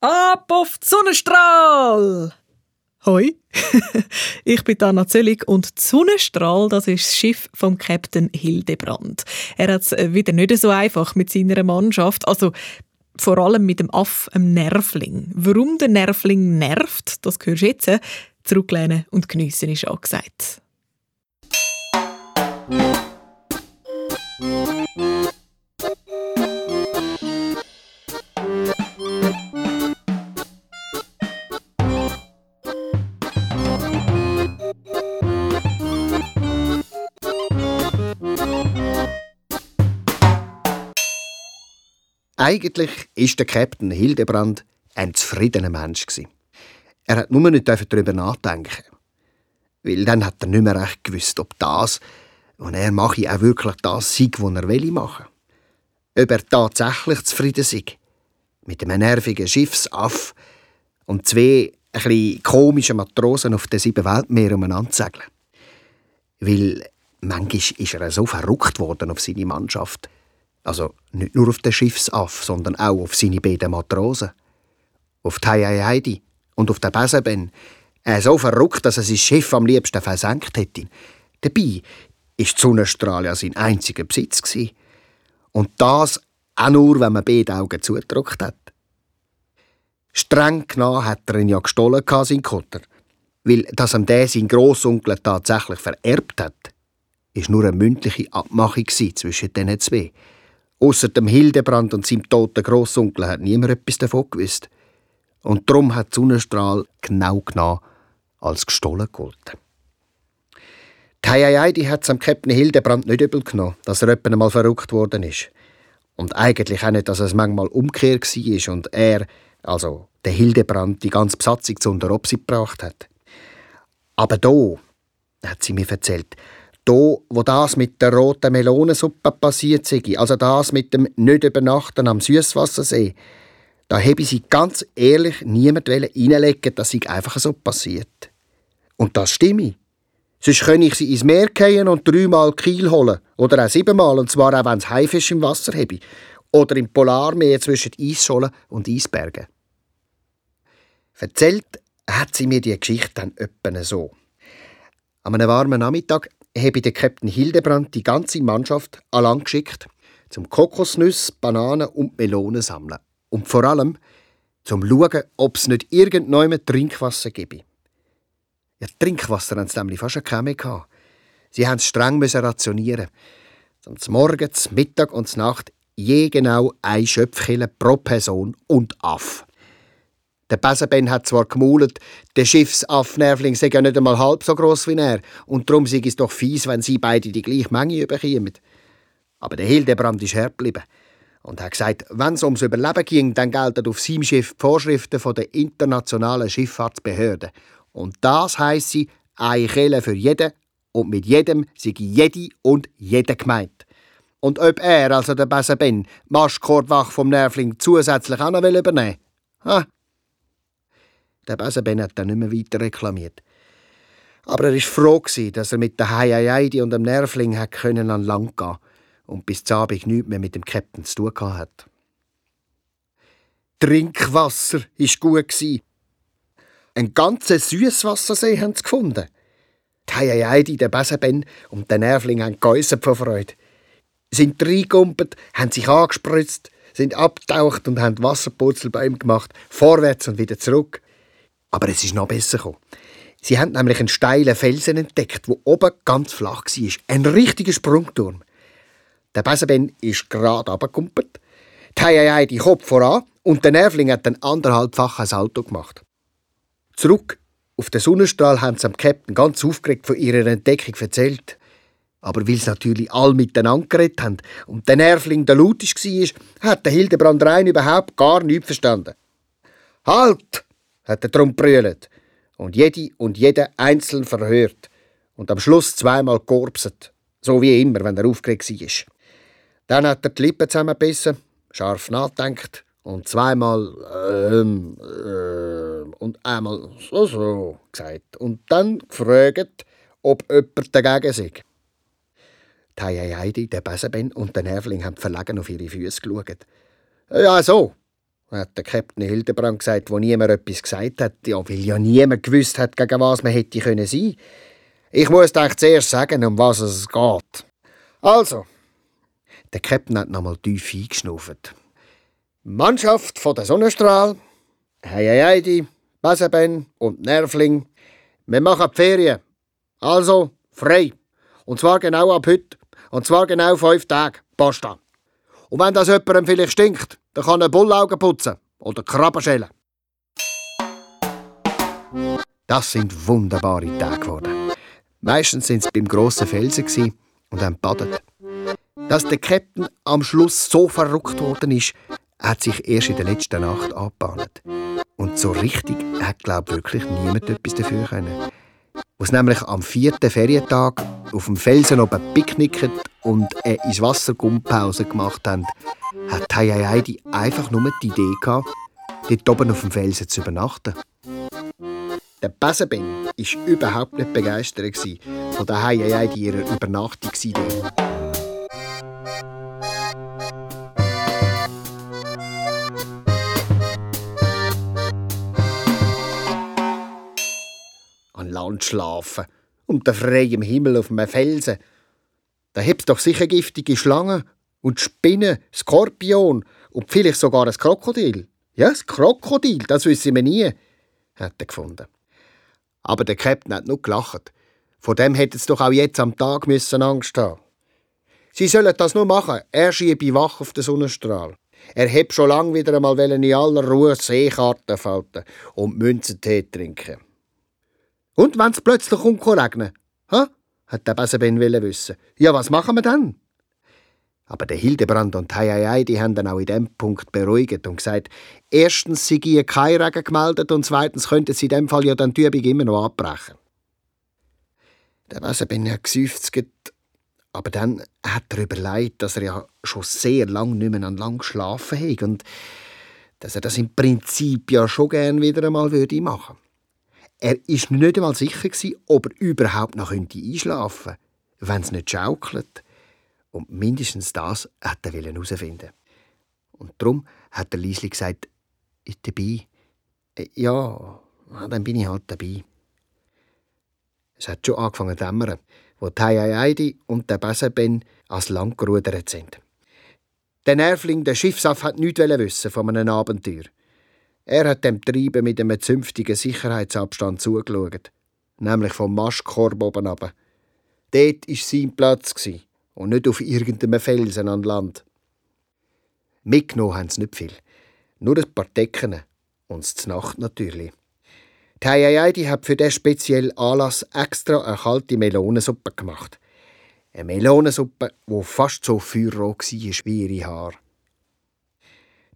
Ab auf die Sonnenstrahl! Hoi, ich bin Anna Zöllig und Sonnenstrahl, das ist das Schiff vom Captain Hildebrand. Er hat es wieder nicht so einfach mit seiner Mannschaft, also vor allem mit dem Aff, dem Nervling. Warum der Nervling nervt, das hörst du jetzt. Zurücklehnen und geniessen ist angesagt. Eigentlich ist der Captain Hildebrand ein zufriedener Mensch Er hat nur nicht darüber nachdenken, weil dann hat er nicht mehr recht gewusst, ob das, was er mache, auch wirklich das sei, was er will machen. Ob er tatsächlich zufrieden sei mit einem nervigen Schiffsaff und zwei ein bisschen komischen Matrosen auf den sieben Weltmeeren umeinander segeln. Weil manchmal ist er so verrückt worden auf seine Mannschaft, also nicht nur auf den Schiffsaff, sondern auch auf seine beiden Matrosen. Auf die Heidi und auf den Besenben. Er so verrückt, dass er sein Schiff am liebsten versenkt hätte. Dabei war die Sonnenstrahl ja sein einziger Besitz. Und das auch nur, wenn man beide Augen zugedrückt hat. Streng genommen hat er ihn ja gestohlen, sein Kutter. Weil, dass ihm der sein Grossonkel tatsächlich vererbt hat, war nur eine mündliche Abmachung zwischen diesen zwei. Außer dem Hildebrand und seinem toten Grossonkel hat niemand etwas davon gewusst. Und darum hat Sonnenstrahl genau genommen als gestohlen gegolten. Die Heiaidi hat es am Captain Hildebrand nicht übel genommen, dass er etwa einmal verrückt worden ist. Und eigentlich auch nicht, dass es manchmal umgekehrt war und er, also der Hildebrand, die ganze Besatzung zu unter Obsi gebracht hat. Aber da, hat sie mir erzählt, da, wo das mit der roten Melonensuppe passiert sei, also das mit dem nicht übernachten am Süßwassersee, da habe ich sie ganz ehrlich niemand reinlegen, dass sie einfach so passiert. Und das stimme. Sonst könnte ich sie ins Meer gehen und dreimal Kiel holen. Oder auch siebenmal, und zwar auch, wenn es Haifisch im Wasser habe. Oder im Polarmeer zwischen Eisschollen und Eisbergen. Erzählt hat sie mir die Geschichte dann öppen so. An einem warmen Nachmittag habe der Captain Hildebrand die ganze Mannschaft allein geschickt, zum Kokosnüsse, Bananen und Melonen sammeln. Und vor allem zum schauen, ob es nicht irgendjemand Trinkwasser gibt. Ja, Trinkwasser haben sie nämlich fast keine mehr Sie mussten es streng rationieren. Zum Morgen, zum Mittag und zur Nacht je genau ein Schöpfkille pro Person und Aff. Der Besenben hat zwar gemaulet, der Schiffsaffnervling sei ja nicht einmal halb so groß wie er, und darum sei es doch fies, wenn sie beide die gleiche Menge überkommen. Aber der Hildebrand ist hart geblieben und hat gesagt, wenn es ums Überleben ging, dann gelten auf seinem Schiff die Vorschriften der internationalen Schifffahrtsbehörde. Und das heisst sie, eine Kelle für jeden und mit jedem sei jede und jeder gemeint. Und ob er, also der Besenben, Maschkordwach vom Nervling zusätzlich auch noch übernehmen will? Ha, der Besenben hat dann nicht mehr weiter reklamiert. Aber er war froh, dass er mit der Heiaidi und dem Nervling an Land gehen und bis zum Abend nichts mehr mit dem Captain zu tun hat. Trinkwasser war gut. Ein ganzer Süßwassersee haben sie gefunden. Die Heiaidi, der Besenben und der Nervling haben geäussert vor Freude. Sind reingekumpelt, haben sich angespritzt, sind abgetaucht und haben Wasserpurzelbäume gemacht, vorwärts und wieder zurück. Aber es ist noch besser gekommen. Sie haben nämlich einen steilen Felsen entdeckt, wo oben ganz flach war. Ein richtiger Sprungturm. Der Besenben ist gerade abgekumpelt, die Heiei die Kopf voran und der Nervling hat ein anderthalbfaches Salto gemacht. Zurück auf den Sonnenstrahl haben sie dem Captain ganz aufgeregt von ihrer Entdeckung erzählt. Aber weil sie natürlich alle miteinander geredet haben und der Nervling der lautisch war, hat der Hildebrand rein überhaupt gar nichts verstanden. Halt! Hat er drum brüllt und jede und jede einzeln verhört und am Schluss zweimal gekorpset, so wie immer, wenn er aufgeregt war. Dann hat er die Lippen zusammengebissen, scharf nachdenkt und zweimal ähm, äh, und einmal so so gesagt und dann gefragt, ob jemand dagegen sei. Die Heidi, der Besenben und der Nervling haben verlegen auf ihre Füße geschaut. Ja, so, hat der Captain Hildebrand gesagt, wo niemand etwas gesagt hat, ja, weil ja niemand gewusst hat, gegen was man hätte können sein. Ich muss euch zuerst sagen, um was es geht. Also, der Captain hat nochmal tief eingeschnauft. Mannschaft von der Sonnenstrahl, Heiheidi, Baseben und Nervling, wir machen die Ferien. Also, frei. Und zwar genau ab heute. Und zwar genau fünf Tage. Posta. Und wenn das jemandem vielleicht stinkt, dann kann er Bullaugen putzen oder Krabben schälen. Das sind wunderbare Tage geworden. Meistens sind sie beim grossen Felsen und haben badet. Dass der Captain am Schluss so verrückt worden ist, hat sich erst in der letzten Nacht angebahnt. Und so richtig hat, glaube wirklich niemand etwas dafür können. Was nämlich am vierten Ferientag auf dem Felsen oben picknicket und eine ins Wasser Gummpause gemacht haben, hat Heidi einfach nur die Idee gehabt, dort oben auf dem Felsen zu übernachten. Der Besenben war überhaupt nicht begeistert von der Heidi ihrer Übernachtungsidee. Land schlafen, unter freiem Himmel auf einem Felsen. Da hebt's doch sicher giftige Schlangen und Spinnen, Skorpion und vielleicht sogar ein Krokodil. Ja, das Krokodil, das wissen wir nie, hat er gefunden. Aber der Captain hat nur gelacht. Von dem hätte es doch auch jetzt am Tag müssen Angst haben. Sie sollen das nur machen. Er schiebe wach auf den Sonnenstrahl. Er heb schon lang wieder einmal in aller Ruhe Seekarten falten und Münzentee trinken. Und wenn es plötzlich regnen? Ha? hat der Besenben wissen. Ja, was machen wir dann? Aber der Hildebrand und Heiei, die haben dann auch in dem Punkt beruhigt und gesagt, erstens sei ihr kein Regen gemeldet und zweitens könnten sie in dem Fall ja dann die Übung immer noch abbrechen. Der Wesenben hat geseufzt, aber dann hat er überlegt, dass er ja schon sehr lang nicht mehr an lang geschlafen hat und dass er das im Prinzip ja schon gern wieder einmal würde machen. Er ist nicht einmal sicher ob er überhaupt noch einschlafen könnte, wenn es nicht schaukelt. Und mindestens das hat er herausfinden. Und darum hat der Liesli gesagt, ich dabei. Äh, ja, dann bin ich halt dabei. Es hat schon angefangen zu dämmern, wo Heidi und der Besenben als Land gerudert sind. Der Nervling, der Schiffsaff, hat nichts wissen von einem Abenteuer. Er hat dem Treiben mit einem zünftigen Sicherheitsabstand zugeschaut, nämlich vom Mastkorb oben runter. Dort war sein Platz und nicht auf irgendeinem Felsen an Land. Mitgenommen haben sie nicht viel. Nur ein paar Decken und es Nacht natürlich. Die Heiaidi hat für diesen speziellen Anlass extra eine kalte Melonensuppe gemacht. Eine Melonensuppe, die fast so feuerrot war wie ihre Haare.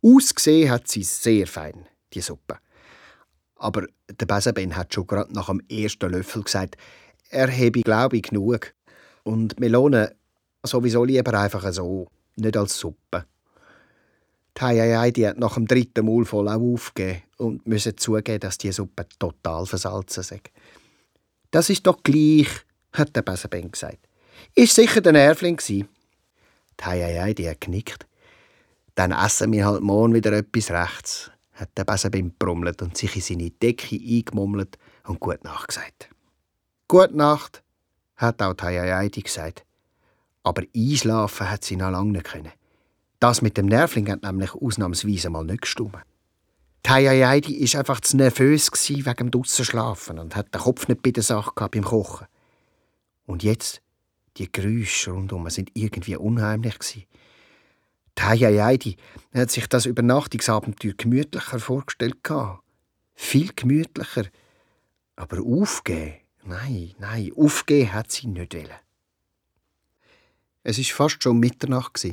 Ausgesehen hat sie sehr fein, die Suppe. Aber der Besenben hat schon gerade nach dem ersten Löffel gesagt, er habe, glaube ich, genug. Und Melone sowieso lieber einfach so, nicht als Suppe. Die Heidi hat nach dem dritten Mal voll auch aufgegeben und müssen zugeben, dass die Suppe total versalzen ist. Das ist doch gleich, hat der Besenben gesagt. Ist sicher der Nervling gsi. Die Heidi hat genickt. Dann essen wir halt morgen wieder etwas rechts, hat der Besenben brummelt und sich in seine Decke eingemummelt und Gute Nacht gesagt. Gute Nacht, hat auch Heidi gesagt. Aber einschlafen hat sie noch lange nicht können. Das mit dem Nervling hat nämlich ausnahmsweise mal nicht gestimmt. Heidi war einfach zu nervös wegen dem Dussenschlafen und hat den Kopf nicht bei der Sache gehabt beim Kochen. Und jetzt, die Geräusche rundum sind irgendwie unheimlich gewesen. Heidi hat sich das Übernachtungsabenteuer gemütlicher vorgestellt Viel gemütlicher. Aber aufgeben, nein, nein, aufgeben hat sie nicht wollen. Es war fast schon Mitternacht,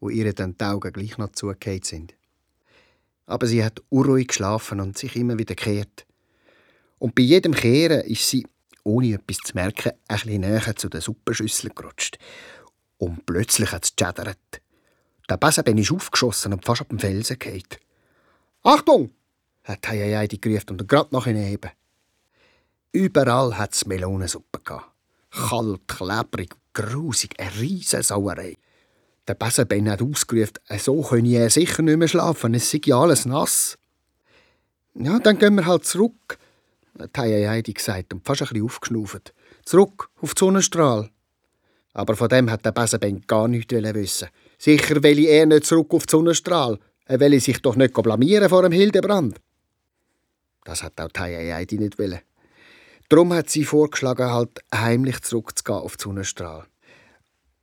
wo ihr dann die Augen gleich noch zugekehrt sind. Aber sie hat unruhig geschlafen und sich immer wieder gekehrt. Und bei jedem Kehren ist sie, ohne etwas zu merken, ein bisschen näher zu der Suppenschüssel gerutscht. Und plötzlich hat es gechattert. Der Besenben ist aufgeschossen und fast auf dem Felsen gefallen. «Achtung!» hat Heiheidi gerufen und gerade nach hinten. Überall hat es Melonensuppe gehabt. Kalt, klebrig, grusig, eine riesige Sauerei. Der Besenben hat ausgerufen, so könne er sicher nicht mehr schlafen, es sei ja alles nass. Ja, dann gehen wir halt zurück, hat Heidi gesagt und fast ein bisschen aufgeschnauft. Zurück auf den Sonnenstrahl. Aber von dem hat der Besenben gar nichts wissen. Sicher will er nicht zurück auf den Sonnenstrahl. Er will sich doch nicht blamieren vor dem Hildebrand. Das hat auch Heidi nicht wollen. Darum hat sie vorgeschlagen, halt heimlich zurückzugehen auf den Sonnenstrahl.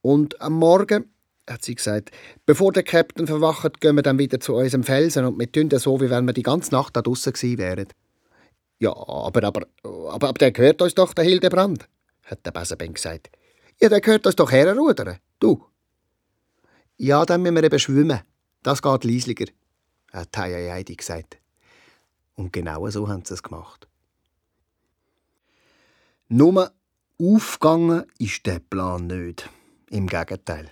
Und am Morgen hat sie gesagt, bevor der Captain verwacht, gehen wir dann wieder zu unserem Felsen und wir tun so, wie wenn wir die ganze Nacht da draußen gewesen wären. Ja, aber, aber, aber, aber der gehört uns doch, der Hildebrand, hat der Besenben gesagt. Ja, der gehört uns doch herrudern, du. Ja, dann müssen wir eben schwimmen. Das geht leisliger, hat Heidi gesagt. Und genau so haben sie es gemacht. Nur aufgegangen ist der Plan nicht. Im Gegenteil.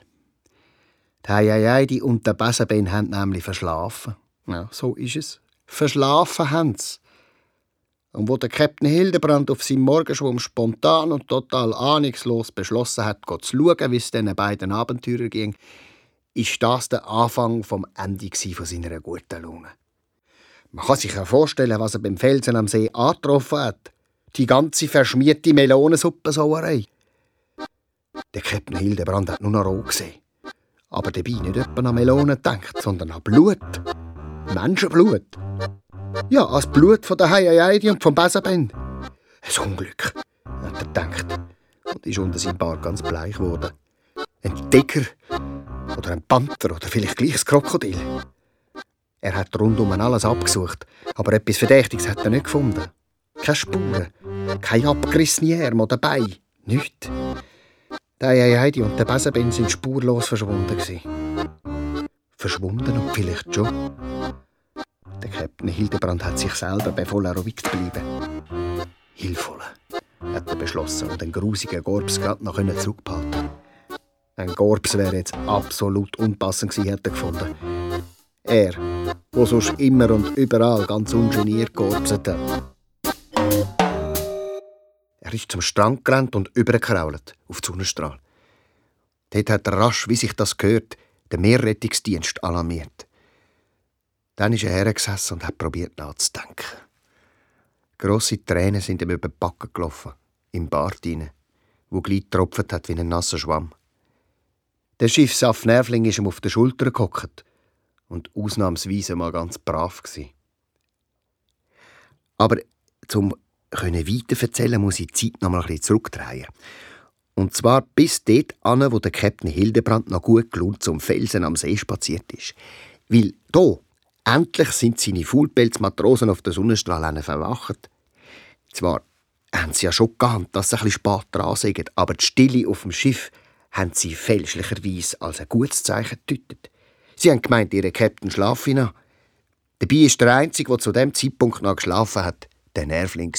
Die Heidi und der Besenbein haben nämlich verschlafen. Ja, so ist es. Verschlafen haben sie. Und wo der Captain Hildebrand auf seinem Morgenschwumm spontan und total ahnungslos beschlossen hat, zu schauen, wie es diesen beiden Abenteurern ging, ist das der Anfang vom Ende von seiner guten Laune. Man kann sich ja vorstellen, was er beim Felsen am See angetroffen hat. Die ganze verschmierte Melonensuppensoerei. Der Captain Hildebrand hat nur noch rot gesehen aber dabei nicht etwa an Melonen denkt, sondern an Blut. Menschenblut. Ja, als Blut von der Heiaidi und vom Besenben. Ein Unglück, hat er gedacht und ist unter seinem Bart ganz bleich geworden. Ein Tiger oder ein Panther oder vielleicht gleich ein Krokodil. Er hat rundum alles abgesucht, aber etwas Verdächtiges hat er nicht gefunden. Keine Spuren, kein abgerissene Arm oder Bein, nichts. Der Heidi und der Besenben sind spurlos verschwunden. Verschwunden und vielleicht schon. Der Captain Hildebrand hat sich selber befohlen, ruhig zu bleiben. Hilfvoll, hat er beschlossen und den grusigen Gorbs gerade noch zurückbehalten Ein Gorbs wäre jetzt absolut unpassend gewesen, hat er gefunden. Er, wo sonst immer und überall ganz ungeniert gorbset hat. Er ist zum Strand gerannt und übergekrault auf den Sonnenstrahl. Dort hat er rasch, wie sich das gehört, den Meerrettungsdienst alarmiert. Dann ist er hergesessen und hat probiert nachzudenken. Grosse Tränen sind ihm über die Backen gelaufen, im Bart hinein, wo gleich tropft hat wie ein nasser Schwamm. Der Schiffsaff Nervling ist ihm auf der Schulter gehockt und ausnahmsweise mal ganz brav gsi. Aber zum können weiter erzählen, muss ich die Zeit noch mal ein bisschen zurückdrehen. Und zwar bis dort an, wo der Captain Hildebrand noch gut gelohnt zum Felsen am See spaziert ist. Weil da, endlich sind seine Fullpelzmatrosen auf der Sonnenstrahl verwacht. Zwar haben sie ja schon geahnt, dass sie ein bisschen spät dran sind, aber die Stille auf dem Schiff haben sie fälschlicherweise als ein gutes Zeichen gedeutet. Sie haben gemeint, ihre Captain schlafe noch. Dabei ist der Einzige, der zu dem Zeitpunkt noch geschlafen hat, der Nervling.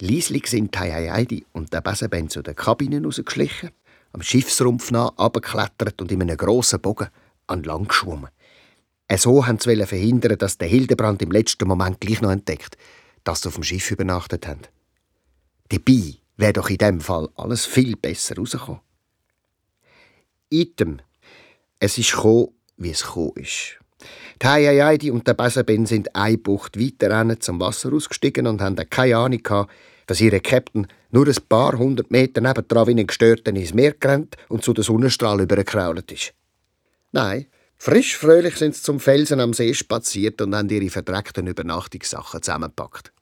Lieslig sind Heidi und der Besenben zu den Kabinen rausgeschlichen, am Schiffsrumpf nah abgeklettert und in einem grossen Bogen an Land geschwommen. So haben sie verhindern, dass der Hildebrand im letzten Moment gleich noch entdeckt, dass sie auf dem Schiff übernachtet haben. Dabei wäre doch in dem Fall alles viel besser rausgekommen. Item. Es ist gekommen, wie es gekommen ist. Die Heidi und der Besenben sind eine Bucht weiter zum Wasser ausgestiegen und haben keine Ahnung gehabt, dass ihre Captain nur ein paar hundert Meter nebendran wie ein Gestörten ins Meer gerannt und zu den Sonnenstrahl übergekrault ist. Nein, frisch fröhlich sind sie zum Felsen am See spaziert und haben ihre verdreckten Übernachtungssachen zusammengepackt.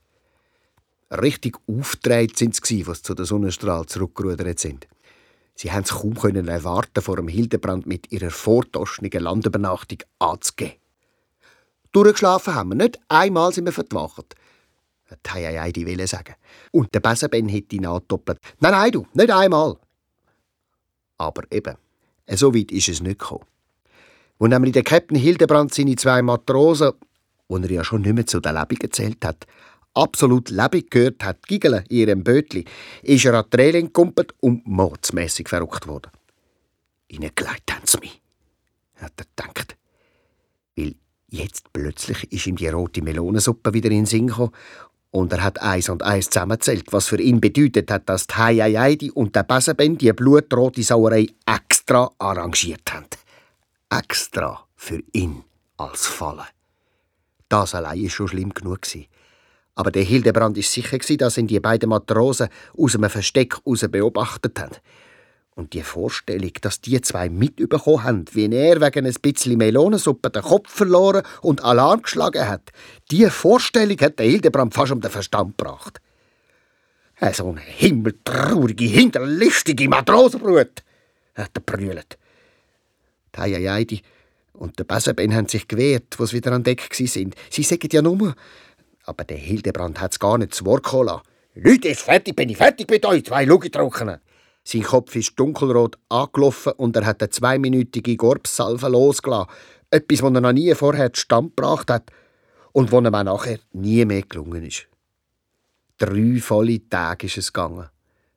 Richtig aufgedreht sind sie, was zu den Sonnenstrahl zurückgerudert sind. Sie haben es kaum erwarten, vor dem Hildebrand mit ihrer vortoschnigen Landübernachtung anzugehen. Durchgeschlafen haben wir nicht, einmal sind wir verwacht hat Heidi Wille sagen. Und der Besenben hätte ihn angedoppelt. Nein, nein, du, nicht einmal. Aber eben, so weit ist es nicht gekommen. Wo nämlich der Captain Hildebrand seine zwei Matrosen, die er ja schon nicht mehr zu den Lebenden gezählt hat, absolut lebendig gehört hat, giggeln in ihrem Bötli, ist er an die Reling gekumpelt und mordsmässig verrückt worden. Reingelegt haben sie mich, hat er gedacht. Weil jetzt plötzlich ist ihm die rote Melonensuppe wieder in den Sinn gekommen Und er hat eins und eins zusammengezählt, was für ihn bedeutet hat, dass die Heiaidi und der Besenben die blutrote Sauerei extra arrangiert haben. Extra für ihn als Falle. Das allein war schon schlimm genug. Aber der Hildebrand ist sicher, dass ihn die beiden Matrosen aus einem Versteck heraus beobachtet haben. Und die Vorstellung, dass die zwei mitbekommen haben, wie er wegen ein bisschen Melonensuppe den Kopf verloren und Alarm geschlagen hat, die Vorstellung hat der Hildebrand fast um den Verstand gebracht. So eine himmeltraurige, hinterlistige Matrosenbrut, hat er brüllt. Die Heiaidi und der Besenben haben sich gewehrt, wo sie wieder an Deck sind. Sie sagen ja nur, aber der Hildebrand hat es gar nicht zu Wort gekommen. Leute, ist fertig, bin ich fertig mit euch, zwei Lugitrockenen. Sein Kopf ist dunkelrot angelaufen und er hat eine zweiminütige Gorbsalve losgelassen. Etwas, das er noch nie vorher zustande gebracht hat und was ihm auch nachher nie mehr gelungen ist. Drei volle Tage ist es gegangen,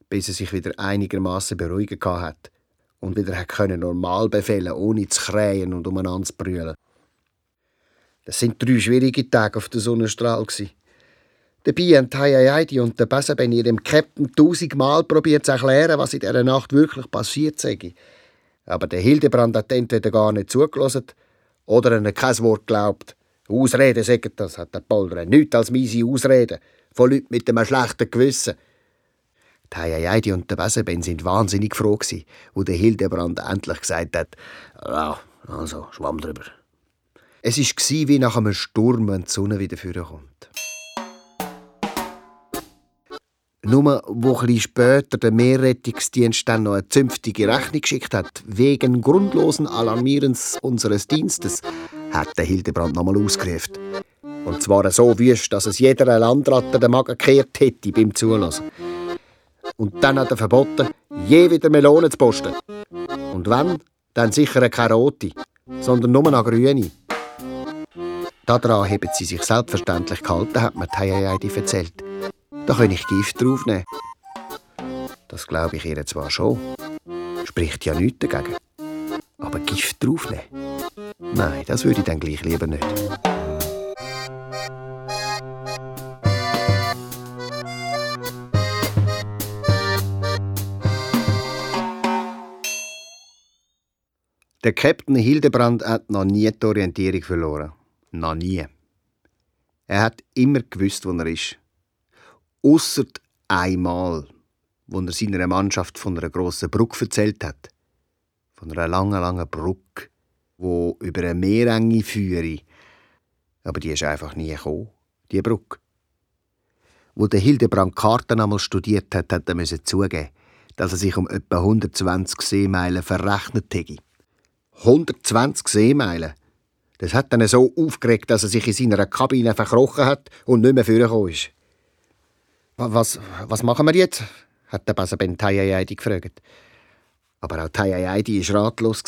bis er sich wieder einigermaßen beruhigen hat und wieder können normal befehlen, ohne zu krähen und umeinander zu brüllen. Das sind drei schwierige Tage auf der Sonnenstrahl. Dabei haben Heidi und der Besenben ihrem Captain tausendmal probiert zu erklären, was in dieser Nacht wirklich passiert sei. Aber der Hildebrand hat entweder gar nicht zugelassen oder er hat kein Wort geglaubt. Ausreden sagen das, hat der Polder. Nichts als miese Ausreden von Leuten mit einem schlechten Gewissen. Die Heidi und der Besenben sind wahnsinnig froh wo der Hildebrand endlich gesagt hat, ja, also, schwamm drüber. Es war wie nach einem Sturm, wenn die Sonne wieder vorkommt. Nur, wo ein später der Meerrettungsdienst dann noch eine zünftige Rechnung geschickt hat, wegen grundlosen Alarmierens unseres Dienstes, hat der Hildebrand nochmal ausgerufen. Und zwar so wüst, dass es jeder Landratte den Magen gekehrt hätte beim Zulassen. Und dann hat er verboten, je wieder Melonen zu posten. Und wenn, dann sicher keine rote, sondern nur eine grüne. Daran haben sie sich selbstverständlich gehalten, hat mir Heidi erzählt. Da kann ich Gift draufnehmen. Das glaube ich ihr zwar schon. Spricht ja nichts dagegen. Aber Gift draufnehmen? Nein, das würde ich dann gleich lieber nicht. Der Captain Hildebrand hat noch nie die Orientierung verloren. Noch nie. Er hat immer gewusst, wo er ist. Ausser einmal, wo er seiner Mannschaft von einer grossen Brücke erzählt hat. Von einer langen, langen Brücke, wo über eine Meerenge führe. Aber die ist einfach nie gekommen, die Brücke. Wo der Hildebrand Karten einmal studiert hat, hat er zugeben, dass er sich um etwa 120 Seemeilen verrechnet hätte. 120 Seemeilen? Das hat dann so aufgeregt, dass er sich in seiner Kabine verkrochen hat und nicht mehr vorgekommen ist. Was, was machen wir jetzt? hat der Basaben Tayayadi gefragt. Aber auch Tayayadi war ratlos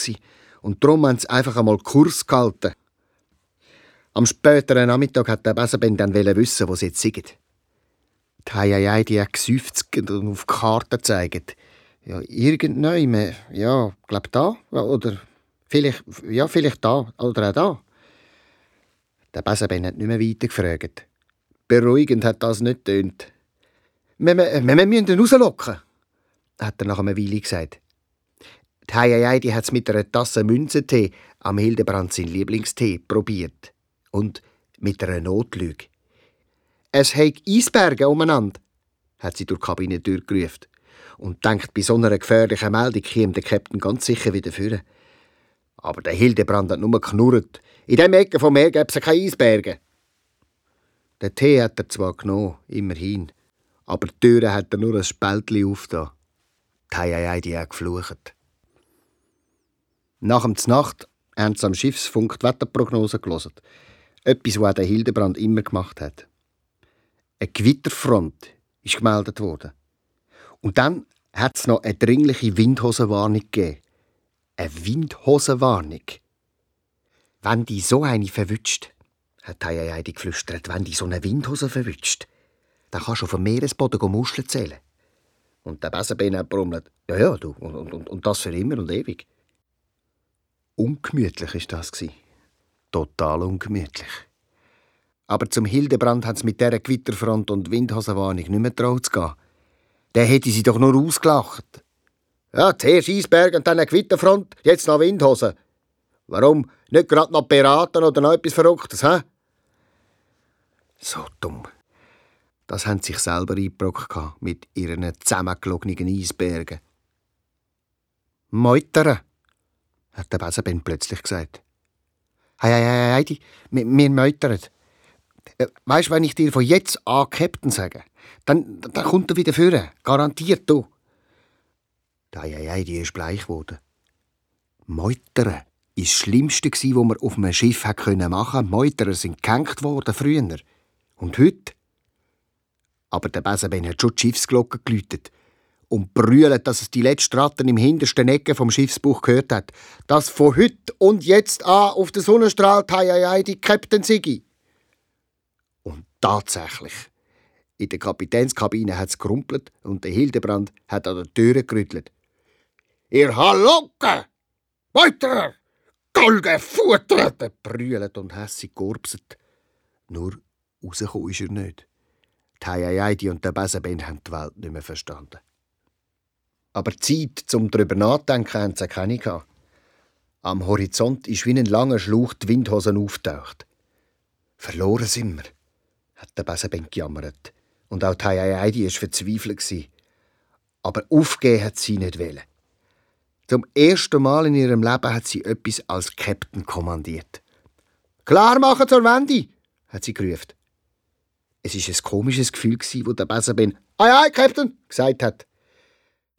und darum haben sie einfach einmal Kurs gehalten. Am späteren Nachmittag hat der Basaben dann wissen, wo sie jetzt sind. Tayayadi hat gesäuft und auf die Karte gezeigt. Ja, irgendwann, ja, glaub da, oder vielleicht, ja, vielleicht da, oder auch da. Der Basaben hat nicht mehr weiter gefragt. Beruhigend hat das nicht tönt. Wir, wir, wir müssen ihn rauslocken, hat er nach einer Weile gesagt. Die Heiei, die hat es mit einer Tasse Münzentee am Hildebrand sein Lieblingstee probiert. Und mit einer Notlüge. Es hat Eisberge umeinander, hat sie durch die Kabinentür gerufen. Und denkt, bei so einer gefährlichen Meldung käme der Captain ganz sicher wieder führen. Aber der Hildebrand hat nur knurrt. In dem Ecke vom Meer gäbe es keine Eisberge. Den Tee hat er zwar genommen, immerhin aber die Türe hat er nur ein Spältchen aufgetan. Die Heiei, die hat geflucht. Nach dem Znacht haben sie am Schiffsfunk die Wetterprognose gelesen. Etwas, was der Hildebrand immer gemacht hat. Eine Gewitterfront ist gemeldet worden. Und dann hat es noch eine dringliche Windhosenwarnung gegeben. Eine Windhosenwarnung. Wenn die so eine verwünscht, hat Heiei geflüstert, wenn die so eine Windhose verwünscht, dann kannst du auf dem Meeresboden Muscheln zählen. Und der Besenbein hat brummelt. Ja, ja, du, und, und, und das für immer und ewig. Ungemütlich war das. Total ungemütlich. Aber zum Hildebrand hat es mit dieser Gewitterfront und Windhosenwarnung nicht mehr traut zu gehen. Der hätte sie doch nur ausgelacht. Ja, zuerst Eisberg und dann eine Gewitterfront, jetzt noch Windhosen. Warum nicht gerade noch beraten oder noch etwas Verrücktes, hä? So dumm. Das haben sie sich selber eingebrockt mit ihren zusammengelogenen Eisbergen. Meutern, hat der Besenben plötzlich gesagt. Hey, hey, hey, Heidi, wir, wir meutern. Äh, weißt du, wenn ich dir von jetzt an Captain sage, dann, dann kommt er wieder führen. Garantiert du. Hey, die ist bleich geworden. Meutern war das Schlimmste, was man auf einem Schiff machen konnte. Meuterer sind gehängt worden früher. Und heute? Aber der Besenben hat schon die Schiffsglocke geläutet und brüllt, dass es die letzte Ratten im hintersten Ecke vom Schiffsbuch gehört hat. Dass von heute und jetzt an auf den Sonnenstrahl Taiaiai die Captain Sigi. Und tatsächlich. In der Kapitänskabine hat es gerumpelt und der Hildebrand hat an der Tür gerüttelt. Ihr Halunke! Weiter! Golgefutter! brüllt und hässig geurpset. Nur rausgekommen ist er nicht. Die Heiaidi und der Besenben haben die Welt nicht mehr verstanden. Aber Zeit zum drüber nachdenken haben sie keine gehabt. Am Horizont ist wie ein langer Schlauch die Windhosen auftaucht. Verloren sind wir, hat der Besenben gejammert. Und auch die Heidi war verzweifelt. Aber aufgeben hat sie nicht wollen. Zum ersten Mal in ihrem Leben hat sie etwas als Captain kommandiert. Klar machen zur Wende, hat sie gerufen. Es war ein komisches Gefühl, wo der Besenben «Ei, ei, Captain!» gesagt hat.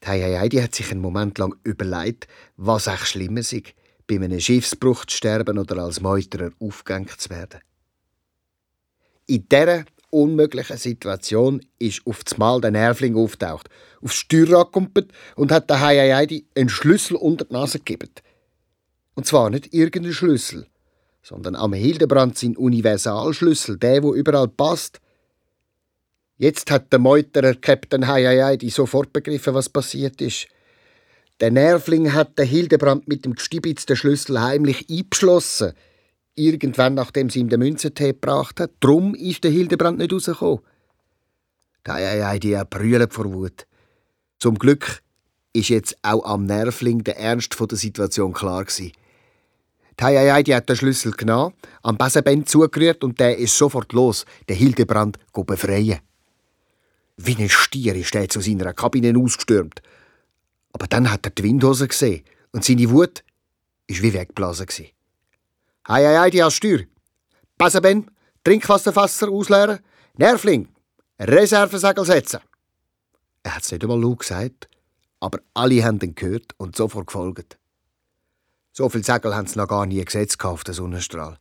Die Heidi hat sich einen Moment lang überlegt, was echt schlimmer sei, bei einem Schiffsbruch zu sterben oder als Meuterer aufgehängt zu werden. In dieser unmöglichen Situation ist auf das Mal der Nervling auftaucht, aufs Steuerrad kumpelt und hat der Heidi einen Schlüssel unter die Nase gegeben. Und zwar nicht irgendeinen Schlüssel, sondern am Hildebrand sein Universalschlüssel, der, wo überall passt, Jetzt hat der Meuterer Captain Heieiei sofort begriffen, was passiert ist. Der Nervling hat den Hildebrand mit dem Gstibitz den Schlüssel heimlich eingeschlossen. Irgendwann, nachdem sie ihm den Münzentee gebracht hat. Drum ist der Hildebrand nicht rausgekommen. Der Heieiei, die brüllt vor Wut. Zum Glück ist jetzt auch am Nervling der Ernst der Situation klar gewesen. Heieiei, die hat den Schlüssel genommen, am Besenband zugerührt und der ist sofort los, den Hildebrand befreien. Wie ein Stier ist er zu seiner Kabine ausgestürmt. Aber dann hat er die Windhose gesehen und seine Wut ist wie weggeblasen. Hei, hei, hei, die hast Steuer. Ben, Trinkwasserfasser ausleeren. Nervling, Reservesegel setzen. Er hat es nicht einmal laut gesagt, aber alle haben ihn gehört und sofort gefolgt. So viel Segel haben sie noch gar nie gesetzt auf den Sonnenstrahl.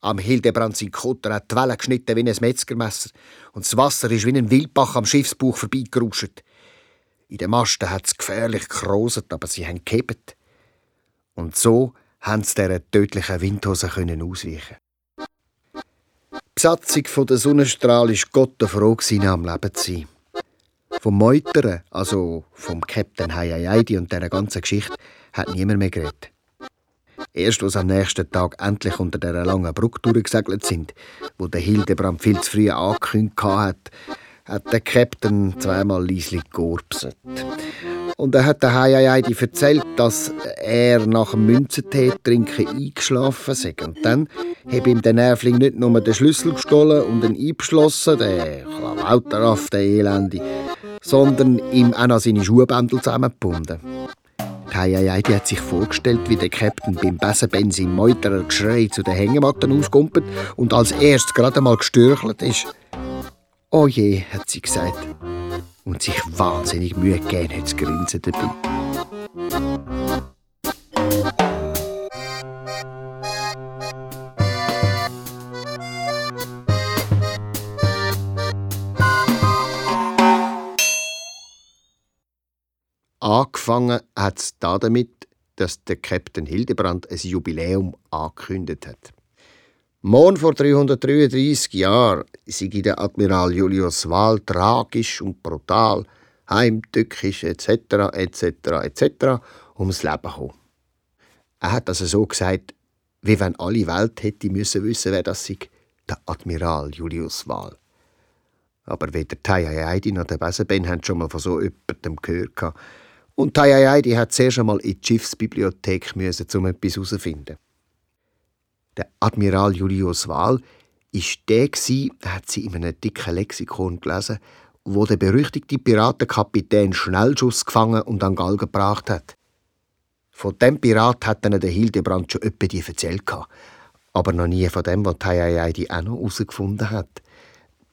Am Hildebrand sein Kutter hat die Wellen geschnitten wie ein Metzgermesser und das Wasser ist wie ein Wildbach am Schiffsbuch vorbeigeruscht. In den Masten hat es gefährlich gekroset, aber sie haben gehebt. Und so haben sie dieser tödlichen Windhose ausweichen Die Besatzung der Sonnenstrahl war Gott froh, am Leben zu sein. Vom Meutern, also vom Captain Hayaidi und dieser ganzen Geschichte, hat niemand mehr geredet. Erst als am nächsten Tag endlich unter der langen Brücke durchgesegelt sind, wo der Hildebrand viel zu früh angekündigt hat, hat der Captain zweimal leislich geurpset. Und er hat der Heiheidi erzählt, dass er nach dem Münzentee trinken eingeschlafen sei. Und dann habe ihm der Nervling nicht nur den Schlüssel gestohlen und ihn eingeschlossen, der Klauauteraf, der Elende, sondern ihm auch noch seine Schuhbändel zusammengebunden. Die hat sich vorgestellt, wie der Captain beim Besenbenz im Meuterer Geschrei zu den Hängematten auskumpelt und als erstes gerade mal gestürchelt ist. Oh je, hat sie gesagt. Und sich wahnsinnig Mühe gegeben hat, zu grinsen dabei. Angefangen hat es damit, dass der Captain Hildebrand ein Jubiläum angekündigt hat. Morgen vor 333 Jahren sei der Admiral Julius Wahl tragisch und brutal, heimtückisch etc. etc. etc. ums Leben gekommen. Er hat also so gesagt, wie wenn alle Welt hätte müssen wissen, wer das sei. der Admiral Julius Wahl. Aber weder Tayayaydi noch der Besenben haben schon mal von so jemandem gehört. Und Tayayaydi hat zuerst einmal in die Schiffsbibliothek müssen, um etwas herauszufinden. Der Admiral Julius Wahl ist der der hat sie in einem dicken Lexikon gelesen, wo der berüchtigte Piratenkapitän Schnellschuss gefangen und an Galgen gebracht hat. Von dem Pirat hat dann der Hildebrand schon öppe die erzählt, aber noch nie von dem, was Tayayaydi auch noch herausgefunden hat.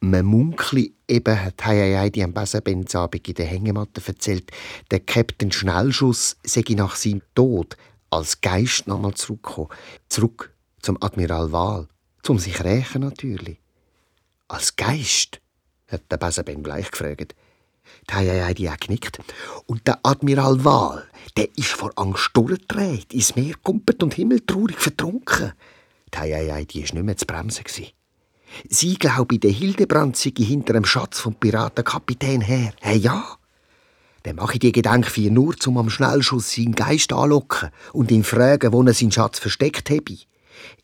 Man munkli eben hat Tayayaydi am Besenbenzabend in der Hängematte erzählt, der Captain Schnellschuss sei nach seinem Tod als Geist nochmal zurückgekommen. Zurück zum Admiral Wahl. Zum sich rächen natürlich. Als Geist? hat der Besenben gleich gefragt. Die Hayayaydi auch genickt. Und der Admiral Wahl, der ist vor Angst durchgedreht, ins Meer kumpelt und himmeltraurig vertrunken. Die Hayayaydi war nicht mehr zu bremsen. Sie glaube, der Hildebrand sei hinter dem Schatz vom Piratenkapitän her. Hey, ja. Dann mache ich die Gedanken nur, um am Schnellschuss seinen Geist anlocken und ihn fragen, wo er seinen Schatz versteckt habe.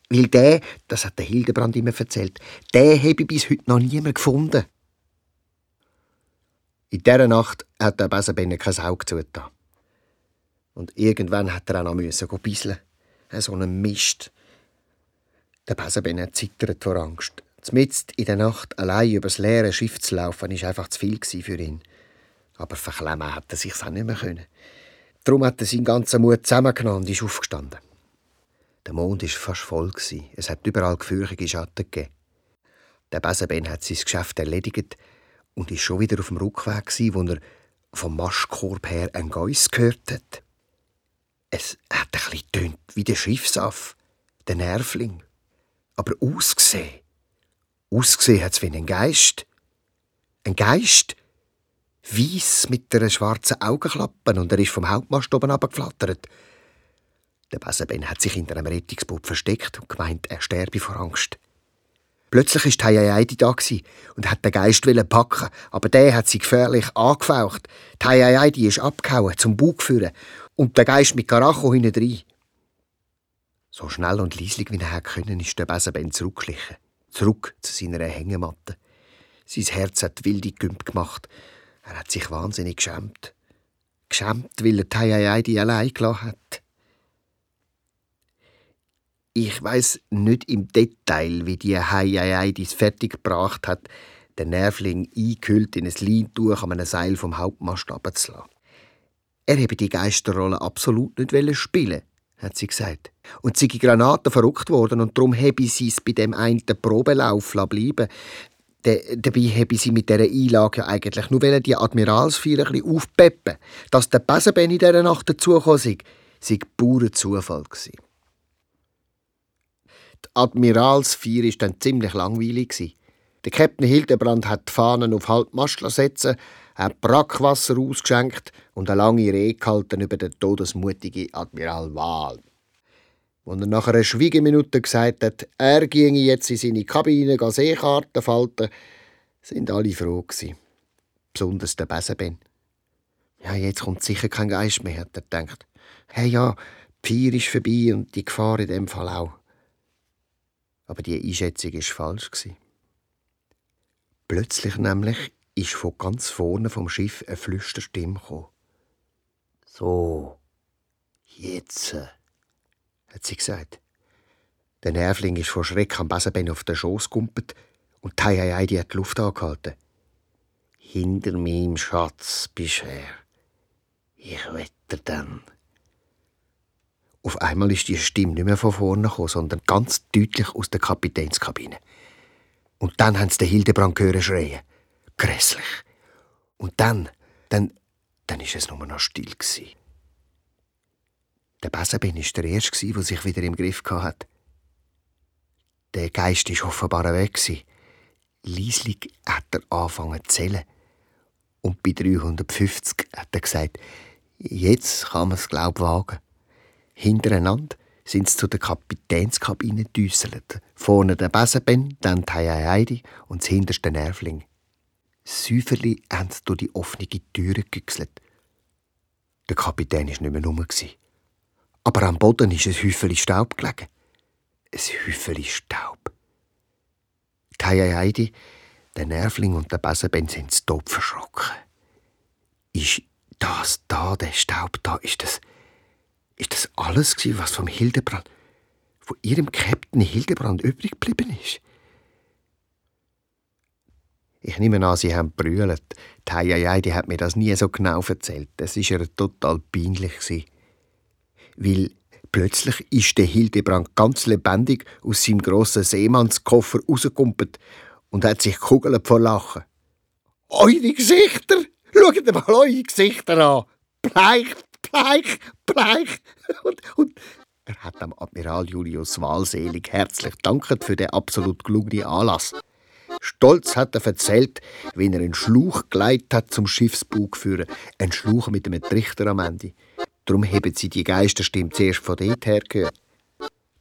Weil der, das hat der Hildebrand immer erzählt, der habe ich bis heute noch niemand gefunden. In dieser Nacht hat der Besenbenne kein Auge zugetan. Und irgendwann hat er auch noch müssen bisseln. So einen Mist. Der Besenbenne zittert vor Angst. Zmitzt in der Nacht allein übers leere Schiff zu laufen, war einfach zu viel für ihn. Aber verklemmen hat er sich auch nicht mehr können. Darum hat er seinen ganzen Mut zusammengenommen und ist aufgestanden. Der Mond war fast voll. Es hat überall gefürchtige Schatten gegeben. Der Besenben hat sein Geschäft erledigt und ist schon wieder auf dem Rückweg, wo er vom Maschkorb her ein Geiss gehört hat. Es hat ein bisschen tönt wie der Schiffsaff, der Nervling. Aber ausgesehen, ausgesehen hat es wie ein Geist. Ein Geist, weiss mit einer schwarzen Augenklappe und er ist vom Hauptmast oben abgeflattert. Der Besenben hat sich hinter einem Rettungsboot versteckt und gemeint, er sterbe vor Angst. Plötzlich war Tayayaidi da und hat den Geist packen, aber der hat sie gefährlich angefaucht. Tayayaidi ist abgehauen, zum Bug führen und der Geist mit Karacho hinein. So schnell und leislich wie er können, ist der Besenben zurückgeschlichen. Zurück zu seiner Hängematte. Sein Herz hat wilde Gümp gemacht. Er hat sich wahnsinnig geschämt. Geschämt, weil er Tayayaidi allein gelassen hat. Ich weiß nicht im Detail, wie die Heieiei dies fertiggebracht hat, den Nervling eingehüllt in ein Leintuch an einem Seil vom Hauptmast abzulassen. Er habe die Geisterrolle absolut nicht spielen, hat sie gesagt. Und sie Granaten verrückt worden und darum habe sie es bei dem einen Probelauf bleiben De, dabei habe sie mit dieser Einlage eigentlich nur die Admiralsfeier ein bisschen aufpeppen Dass der Besenben in dieser Nacht dazugekommen sei, sei purer Zufall gewesen. Admiralsfeier war dann ziemlich langweilig. Der Captain Hildebrand hat die Fahnen auf Halbmast setzen, hat Brackwasser ausgeschenkt und eine lange Rede gehalten über den todesmutigen Admiral Wahl. Als er nach einer Schwiegeminute gesagt hat, er ginge jetzt in seine Kabine Seekarten falten, sind alle froh gewesen. Besonders der Besenben. Ja, jetzt kommt sicher kein Geist mehr, hat er gedacht. Hey ja, die Feier ist vorbei und die Gefahr in dem Fall auch. Aber die Einschätzung war falsch. Plötzlich nämlich ist von ganz vorne vom Schiff eine Flüsterstimme gekommen. So, jetzt, hat sie gesagt. Der Nervling ist vor Schreck am Besenbein auf den Schoß gumpet und Taiai die hat die Luft angehalten. Hinter meinem Schatz bist du her. Ich wetter dann. Auf einmal ist die Stimme nicht mehr von vorne gekommen, sondern ganz deutlich aus der Kapitänskabine. Und dann haben sie den Hildebrand gehört schreien. Grässlich. Und dann, dann, dann ist es nur noch still gewesen. Der Besenben war der Erste, der sich wieder im Griff hatte. Der Geist war offenbar weg. Lieslig hat er angefangen zu zählen. Und bei 350 hat er gesagt, jetzt kann man es glaub wagen. Hintereinander sind sie zu der Kapitänskabine düsselt. Vorne der Besenben, dann die Heidi und das hinterste Nervling. Säuferli haben sie durch die offene Türe gegüchselt. Der Kapitän war nicht mehr rum. Aber am Boden ist ein Häufchen Staub gelegen. Ein Häufchen Staub. die Heidi, der Nervling und der Besenben sind zu Tod verschrocken. Ist das da, der Staub da, ist das, ist das alles was vom Hildebrand, von ihrem Captain Hildebrand übrig geblieben ist? Ich nehme an, sie haben brüllt. Die Heidi hat mir das nie so genau erzählt. Das ist ihr total peinlich. Weil plötzlich ist der Hildebrand ganz lebendig aus seinem grossen Seemannskoffer rausgekumpelt und hat sich kugelt vor Lachen. Eure Gesichter! Schaut mal eure Gesichter an! Bleich, bleich, bleich! Und, und er hat dem Admiral Julius wahlselig herzlich danket für den absolut gelungenen Anlass. Stolz hat er erzählt, wie er einen Schluch geleitet hat zum Schiffsbug führen, einen Schluch mit einem Trichter am Ende. Darum haben sie die Geisterstimme zuerst von dort her gehört.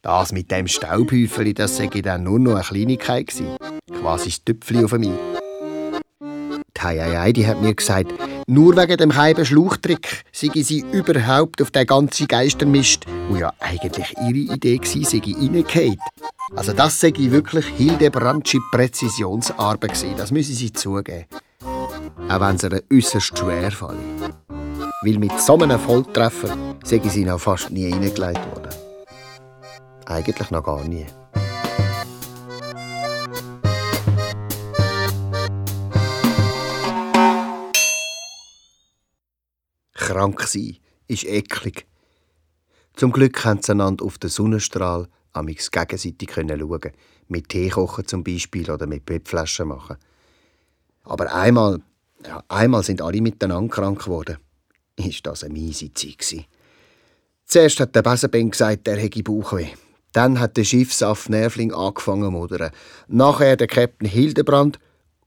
Das mit dem Staubhäufeli, das sei dann nur noch eine Kleinigkeit gewesen. Quasi das Tüpfli auf mir. Die Heieiei, hat mir gesagt, nur wegen dem halben Schluchtrick sei sie überhaupt auf den ganzen Geistermist, wo ja eigentlich ihre Idee war, sei reingefallen. Also das sei wirklich Hildebrandsche Präzisionsarbeit gewesen, das müssen sie zugeben. Auch wenn es ihr äußerst schwer falle. Weil mit so einem Volltreffer sei sie noch fast nie reingelegt worden. Eigentlich noch gar nie. Krank sein ist eklig. Zum Glück können sie einander auf den Sonnenstrahl amix gegenseitig schauen Mit Tee kochen zum Beispiel oder mit Bettflaschen machen. Aber einmal, ja, einmal sind alle miteinander krank geworden. Ist das eine miese Zeit. Zuerst hat der Besenben gesagt, er hätte Bauchweh. Dann hat der Schiffsaft Nervling angefangen zu modern. Nachher der Captain Hildebrand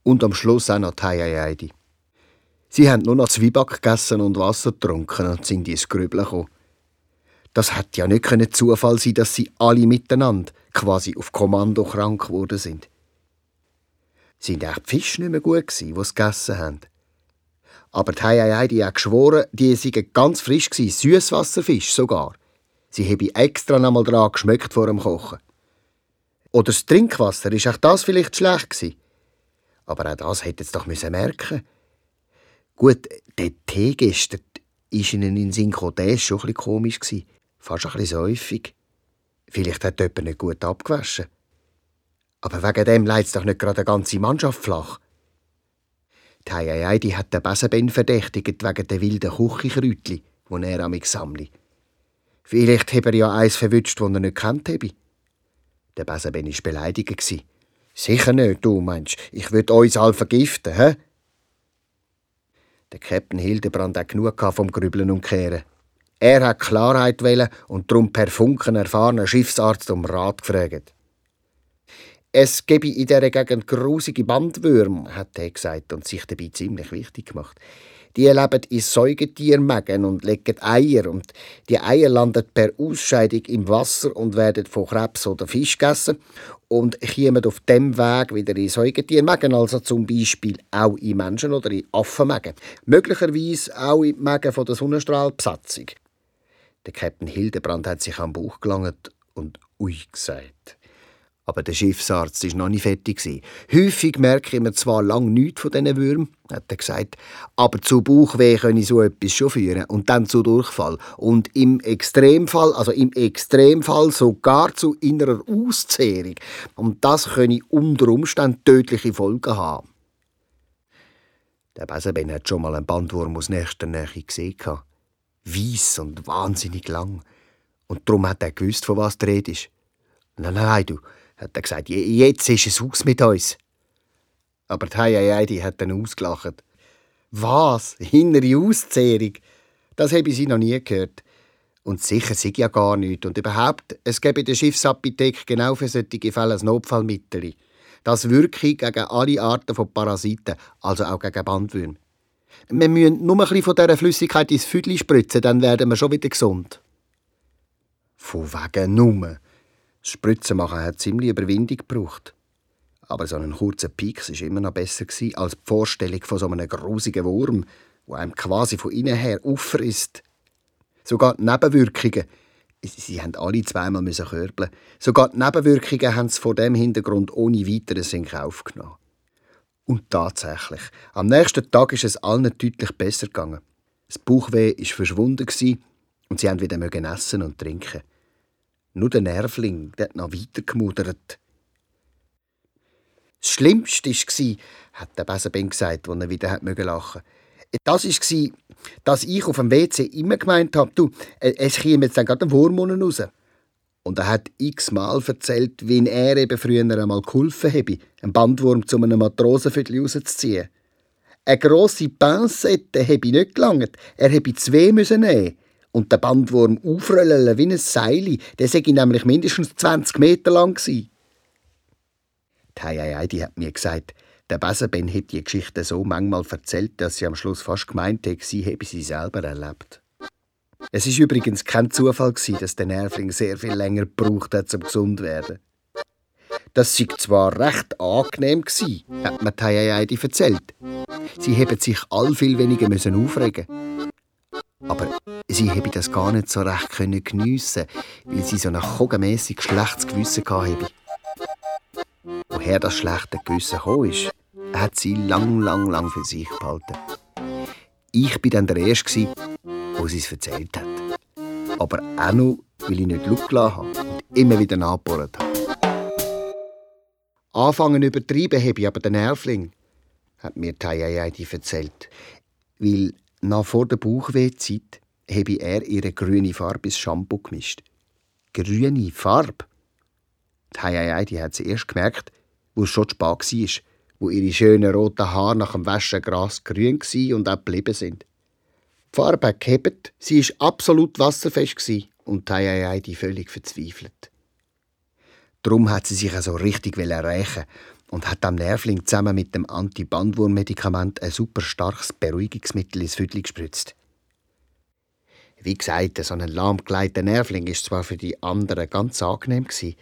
und am Schluss auch noch die Heidi. Sie haben nur noch Zwieback gegessen und Wasser getrunken und sind ins Grübeln gekommen. Das hätte ja nicht Zufall sein, dass sie alle miteinander quasi auf Kommando krank geworden sind. Sind auch die Fische nicht mehr gut gewesen, die sie gegessen haben? Aber die Heidi hat geschworen, die seien ganz frisch gewesen, Süßwasserfisch sogar. Sie habe extra noch mal dran geschmeckt vor dem Kochen. Oder das Trinkwasser, ist auch das vielleicht schlecht gewesen? Aber auch das hätte es doch müssen merken Gut, der Tee gestern ist ihnen in Sinn gekommen, schon ein komisch. Gewesen. Fast ein bisschen säufig. Vielleicht hat jemand nicht gut abgewaschen. Aber wegen dem leidet doch nicht gerade eine ganze Mannschaft flach. Die Heiei, hat den Besenben verdächtigt wegen der wilden Küchenkräutchen, die er am sammelt. Vielleicht habe er ja eins verwünscht, das er nicht kennt habe. Der Besenben war beleidigt. Sicher nicht, du meinst, ich würde uns alle vergiften, hä? Der Captain Hildebrand hat genug vom Grübeln und Kehren. Er hat Klarheit wollen und darum per Funken erfahrenen Schiffsarzt um Rat gefragt. Es gebe in dieser Gegend grusige Bandwürmer, hat er gesagt und sich dabei ziemlich wichtig gemacht. Die leben in Säugetiermägen und legen Eier. Und die Eier landen per Ausscheidung im Wasser und werden von Krebs oder Fisch gegessen und kommen auf dem Weg wieder in Säugetiermägen, also zum Beispiel auch in Menschen oder in Affenmägen. Möglicherweise auch in Mägen von der Sonnenstrahlbesatzung. Der Captain Hildebrand hat sich am Bauch gelangt und «Ui» gesagt. Aber der Schiffsarzt war noch nicht fertig. Häufig merke ich mir zwar lang nichts von diesen Würmern, hat er gesagt, aber zu Bauchweh könne so etwas schon führen und dann zu Durchfall. Und im Extremfall, also im Extremfall sogar zu innerer Auszehrung. Und das könne unter Umständen tödliche Folgen haben. Der Besenben hat schon mal einen Bandwurm aus nächster Nähe gesehen. Weiss und wahnsinnig lang. Und darum hat er gewusst, von was die Rede ist. Nein, nein, du, hat er gesagt, jetzt ist es aus mit uns. Aber die Heidi hat dann ausgelacht. Was? Innere Auszehrung? Das habe ich sie noch nie gehört. Und sicher sei ja gar nichts. Und überhaupt, es gäbe in der Schiffsapotheke genau für solche Fälle ein Notfallmittel. Das wirke gegen alle Arten von Parasiten, also auch gegen Bandwürmer. Wir müssen nur ein bisschen von dieser Flüssigkeit ins Füdli spritzen, dann werden wir schon wieder gesund. Von wegen Nummer. Das Spritzen machen hat ziemlich Überwindung gebraucht. Aber so ein kurzer Pieks war immer noch besser als die Vorstellung von so einem grusigen Wurm, der einem quasi von innen her auffrisst. Sogar die Nebenwirkungen, Sie haben alle zweimal müssen körbeln. Sogar die Nebenwirkungen haben sie vor dem Hintergrund ohne weiteres in Kauf genommen. Und tatsächlich, am nächsten Tag ist es allen deutlich besser gegangen. Das Bauchweh ist verschwunden und sie haben wieder essen und trinken. Nur der Nervling, der hat noch weiter gemudert. Das Schlimmste war, hat der Besenben gesagt, als er wieder lachen musste. Das war, dass ich auf dem WC immer gemeint habe, du, es käme jetzt dann gerade ein Wurm raus. Und er hat x-mal erzählt, wie er eben früher einmal geholfen habe, einen Bandwurm zu einem Matrosenviertel rauszuziehen. Eine grosse Pinsette habe ich nicht gelangt, er habe zwei müssen nehmen und den Bandwurm aufrollen wie ein Seil. Der sei nämlich mindestens 20 Meter lang gewesen. Die Heidi hat mir gesagt, der Besenben hätte die Geschichte so manchmal erzählt, dass sie am Schluss fast gemeint hätte, sie habe sie selber erlebt. Es ist übrigens kein Zufall dass der Nervling sehr viel länger gebraucht hat, um gesund zu werden. Das sei zwar recht angenehm gsi, hat mir Heidi erzählt. Sie haben sich all viel weniger aufregen. Aber sie habe das gar nicht so recht geniessen, weil sie so ein kogenmässig schlechtes Gewissen hatte. Woher das schlechte Gewissen gekommen ist, hat sie lang, lang, lang für sich behalten. Ich war dann der Erste, der sie es erzählt hat. Aber auch noch, weil ich nicht gelassen habe und immer wieder nachgebohrt habe. Anfangen übertrieben habe ich aber den Nervling, hat mir Tayayadi erzählt. Weil nach vor der Bauchwehzeit habe er ihre grüne Farbe ins Shampoo gemischt. Grüne Farbe? Die hat sie erst gemerkt, wo es schon spät war wo ihre schönen roten Haare nach dem Waschen grasgrün und auch geblieben sind. Die Farbe hat gehebt, sie war absolut wasserfest und die völlig verzweifelt. Darum hat sie sich also richtig rächen und hat am Nervling zusammen mit dem Anti-Bandwurm-Medikament ein super starkes Beruhigungsmittel ins Viertel gespritzt. Wie gesagt, so ein lahmgeleiteter Nervling ist zwar für die anderen ganz angenehm gewesen,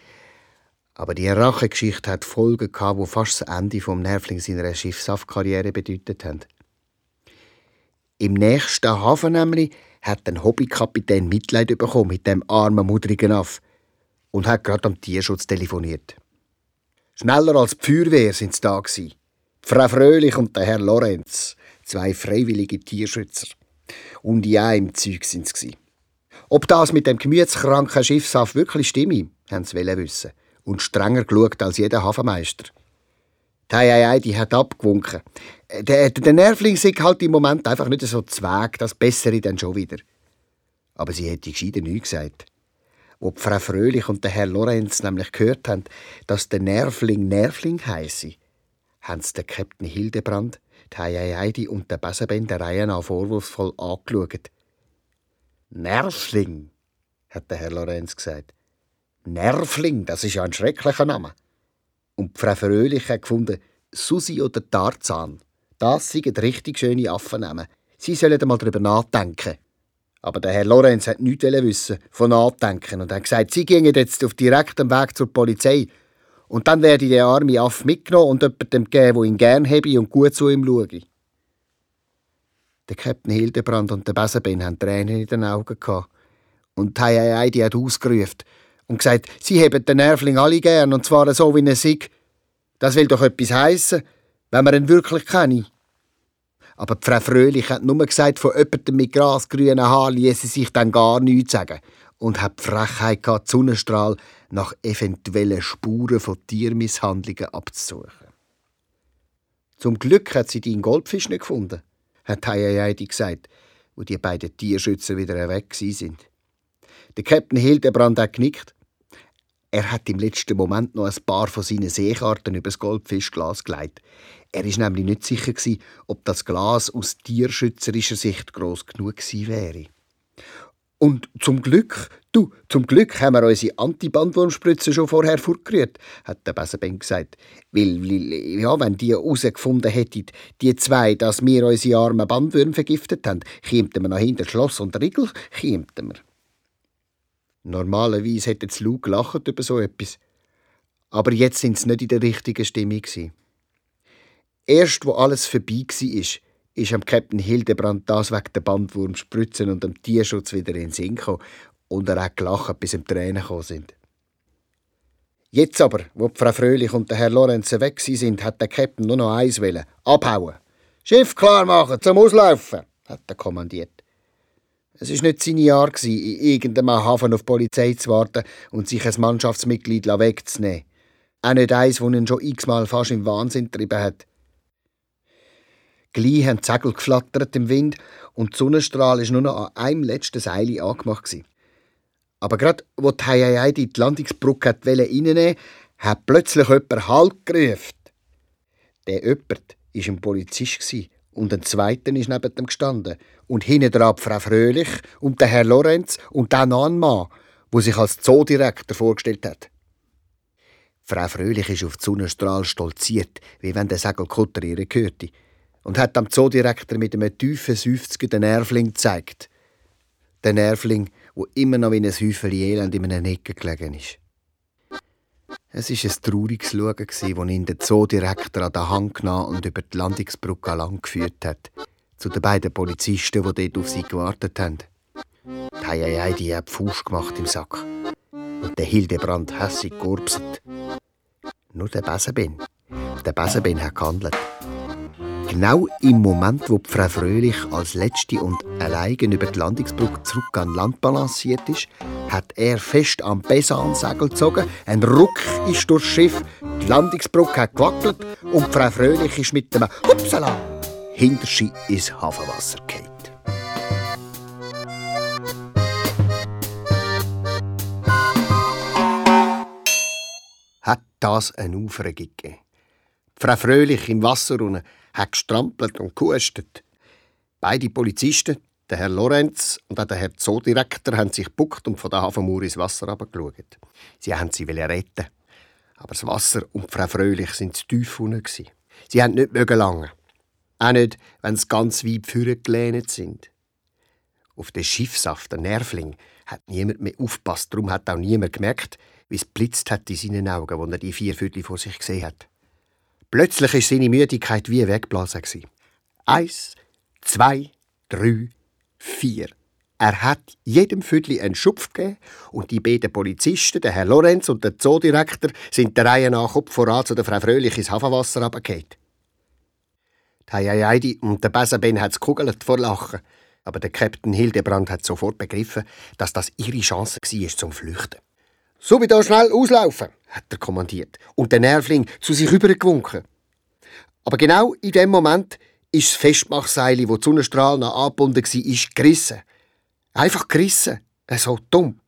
aber die Rachegeschichte hat Folgen gehabt, die fast das Ende vom Nervling seiner Schiffshaftkarriere bedeutet haben. Im nächsten Hafen nämlich hat ein Hobbykapitän Mitleid bekommen mit dem armen, mudrigen Aff und hat gerade am Tierschutz telefoniert. Schneller als die Feuerwehr sind sie da gewesen. Frau Fröhlich und der Herr Lorenz, zwei freiwillige Tierschützer. Und ja, im Zeug sind sie. Ob das mit dem gemütskranken Schiffshaft wirklich stimme, haben sie wissen und strenger geschaut als jeder Hafenmeister. Die Hei, die hat abgewunken. Der, der Nervling sagt halt im Moment einfach nicht so zweig, das Bessere dann schon wieder. Aber sie hätte gescheiter nichts gesagt. Wo die Frau Fröhlich und der Herr Lorenz nämlich gehört haben, dass der Nervling Nervling heisse, haben sie den Captain Hildebrand, die Heidi und der Besenben der Reihe nach vorwurfsvoll angeschaut. Nervling, hat der Herr Lorenz gesagt. Nervling, das ist ja ein schrecklicher Name. Und Frau Fröhlich hat gefunden, Susi oder Tarzan, das sind richtig schöne Affennamen. Sie sollen mal darüber nachdenken. Aber der Herr Lorenz hat nichts wissen von Nachdenken und hat gesagt, sie gingen jetzt auf direktem Weg zur Polizei. Und dann werde ich den armen Aff mitgenommen und jemandem geben, der ihn gern habe und gut zu ihm schaue. Der Captain Hildebrand und der Besenben hatten Tränen in den Augen. Gehabt. Und die Heidi hat ausgerufen, und gesagt, sie haben den Nervling alle gern, und zwar so wie er sich. Das will doch etwas heissen, wenn man ihn wirklich kenne. Aber die Frau Fröhlich hat nur gesagt, von jemandem mit grasgrünen Haaren ließe sich dann gar nichts sagen und hat die Frechheit gehabt, Sonnenstrahl nach eventuellen Spuren von Tiermisshandlungen abzusuchen. Zum Glück hat sie den Goldfisch nicht gefunden, hat Heidi gesagt, wo die beiden Tierschützer wieder weg sind. Der Captain Hildebrand hat genickt er hat im letzten Moment noch ein paar von seinen Seekarten das Goldfischglas gelegt. Er ist nämlich nicht sicher gewesen, ob das Glas aus tierschützerischer Sicht groß genug gewesen wäre. Und zum Glück, du, zum Glück haben wir unsere Antibandwurmspritze schon vorher vorgerührt, hat der Besenben gesagt. Weil, weil, ja, wenn die herausgefunden hätten, die zwei, dass wir unsere armen Bandwürmer vergiftet haben, kämen wir noch hinter Schloss und Riegel, kämen wir. Normalerweise hätte Lou gelacht über so etwas. Aber jetzt sind sie nicht in der richtigen Stimmung. Erst wo alles vorbei war, ist am Captain Hildebrand das wegen der Bandwurmspritzen und dem Tierschutz wieder in den Sinn gekommen. Und er hat gelacht, bis ihm Tränen gekommen sind. Jetzt aber, wo Frau Fröhlich und der Herr Lorenz weg sind, hat der Captain nur noch eins wollen: abhauen. Schiff klar machen, zum Auslaufen, hat er kommandiert. Es war nicht seine Art, in irgendeinem Hafen auf die Polizei zu warten und sich ein Mannschaftsmitglied wegzunehmen. Auch nicht eins, das ihn schon x-mal fast im Wahnsinn getrieben hat. Gleich haben die Segel geflattert im Wind und die Sonnenstrahl war nur noch an einem letzten Seil angemacht. Aber gerade, wo die Heiei die Landungsbrücke reinnehmen hat plötzlich jemand Halt gerufen. Der jemand war ein Polizist und ein zweiter ist neben dem gestanden. Und hinten dran Frau Fröhlich und der Herr Lorenz und dann noch ein Mann, der sich als Zoodirektor vorgestellt hat. Frau Fröhlich ist auf die Sonnenstrahl stolziert, wie wenn der Segelkutter ihr gehörte, und hat dem Zoodirektor mit einem tiefen Seufzer den Nervling gezeigt. Den Nervling, wo immer noch wie ein Häufchen Elend in einem Ecke gelegen ist. Es war ein trauriges Schauen, als ihn der Zoodirektor an der Hand genommen und über die Landungsbrücke lang geführt hat. Zu den beiden Polizisten, die dort auf sie gewartet haben. Die Heiei, die hat Fuß gemacht im Sack. Und der Hildebrand hässig geurpset. Nur der Besenben. Der Besenben hat gehandelt. Genau im Moment, wo Frau Fröhlich als letzte und allein über die Landungsbrücke zurück an Land balanciert ist, hat er fest am Besansegel gezogen. Ein Ruck ist durchs Schiff, die Landungsbrücke hat gewackelt und Frau Fröhlich ist mit dem Hupsala hinter sie ins Hafenwasser gefallen. Hat das eine Aufregung gegeben? Frau Fröhlich im Wasser unten hat gestrampelt und gehustet. Beide Polizisten, der Herr Lorenz und auch der Herr Zoodirektor, haben sich gebuckt und von der Hafenmauer ins Wasser herabgeschaut. Sie haben sie retten. Aber das Wasser und Frau Fröhlich sind zu tief unten. Sie haben nicht mögen lange. Auch nicht, wenn sie ganz weit vorgelehnt sind. Auf den Schiffsaft, der Nervling, hat niemand mehr aufgepasst. Darum hat auch niemand gemerkt, wie es blitzt hat in seinen Augen, als er die vier Viertel vor sich gesehen hat. Plötzlich war seine Müdigkeit wie weggeblasen. Eins, zwei, drei, vier. Er hat jedem Viertel einen Schupf gegeben und die beiden Polizisten, der Herr Lorenz und der Zoodirektor, sind der Reihe nach Kopf voran zu der Frau Fröhlich ins Hafenwasser runtergefallen. Heiheidi und der Besenben hat es vor Lachen. Aber der Captain Hildebrand hat sofort begriffen, dass das ihre Chance war zum Flüchten. So wie da schnell auslaufen, hat er kommandiert und der Nervling zu sich übergewunken. Aber genau in dem Moment ist das Festmachseil, wo die Sonnenstrahl noch angebunden war, gerissen. Einfach gerissen. So dumm.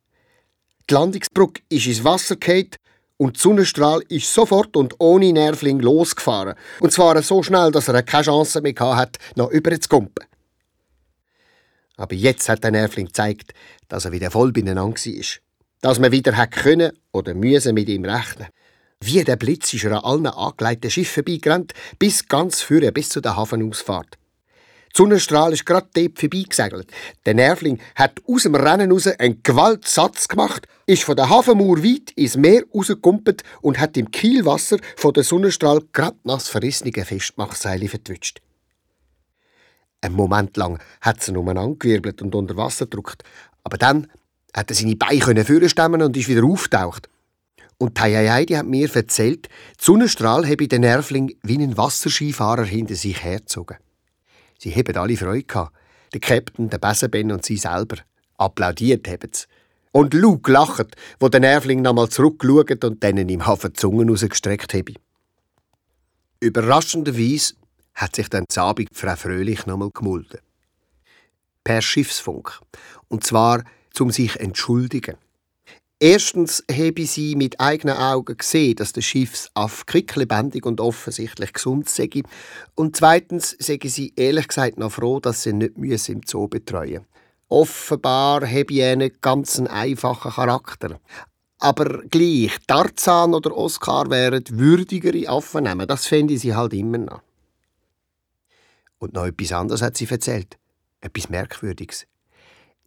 Die Landungsbrücke ist ins Wasser gefallen und die Sonnenstrahl ist sofort und ohne Nervling losgefahren. Und zwar so schnell, dass er keine Chance mehr hatte, noch überzukumpen. Aber jetzt hat der Nervling gezeigt, dass er wieder voll beieinander war dass man wieder hat können oder müssen mit ihm rechnen. Wie der Blitz ist er an allen angelegten Schiffen vorbeigerannt, bis ganz führen, bis zu der Hafenausfahrt. Die Sonnenstrahl ist gerade dort vorbeigesegelt. Der Nervling hat aus dem Rennen raus einen Gewaltsatz gemacht, ist von der Hafenmauer weit ins Meer rausgekumpelt und hat im Kielwasser von der Sonnenstrahl gerade nass verrissene Festmachseile vertwitscht. Ein Moment lang hat sie umeinander gewirbelt und unter Wasser gedrückt, aber dann hat er seine Beine führen und ist wieder auftaucht. Und die hat mir erzählt, die Sonnenstrahl habe den Nervling wie ein Wasserskifahrer hinter sich hergezogen. Sie haben alle Freude gehabt. Der Captain, der Besenben und sie selber. Applaudiert haben sie. Und Luke gelacht, wo der Nervling nochmal zurückgeschaut und denen im Hafen die Zungen rausgestreckt habe. Überraschenderweise hat sich dann Zabig Frau Fröhlich nochmal gemulden. Per Schiffsfunk. Und zwar um sich zu entschuldigen. Erstens habe sie mit eigenen Augen gesehen, dass der Schiffsaff quicklebendig und offensichtlich gesund sei. Und zweitens sei sie ehrlich gesagt noch froh, dass sie nicht im Zoo betreuen Offenbar habe ich einen ganz einfachen Charakter. Aber gleich, Tarzan oder Oscar wären würdigere Affen nehmen, das fände sie halt immer noch. Und noch etwas anderes hat sie erzählt. Etwas Merkwürdiges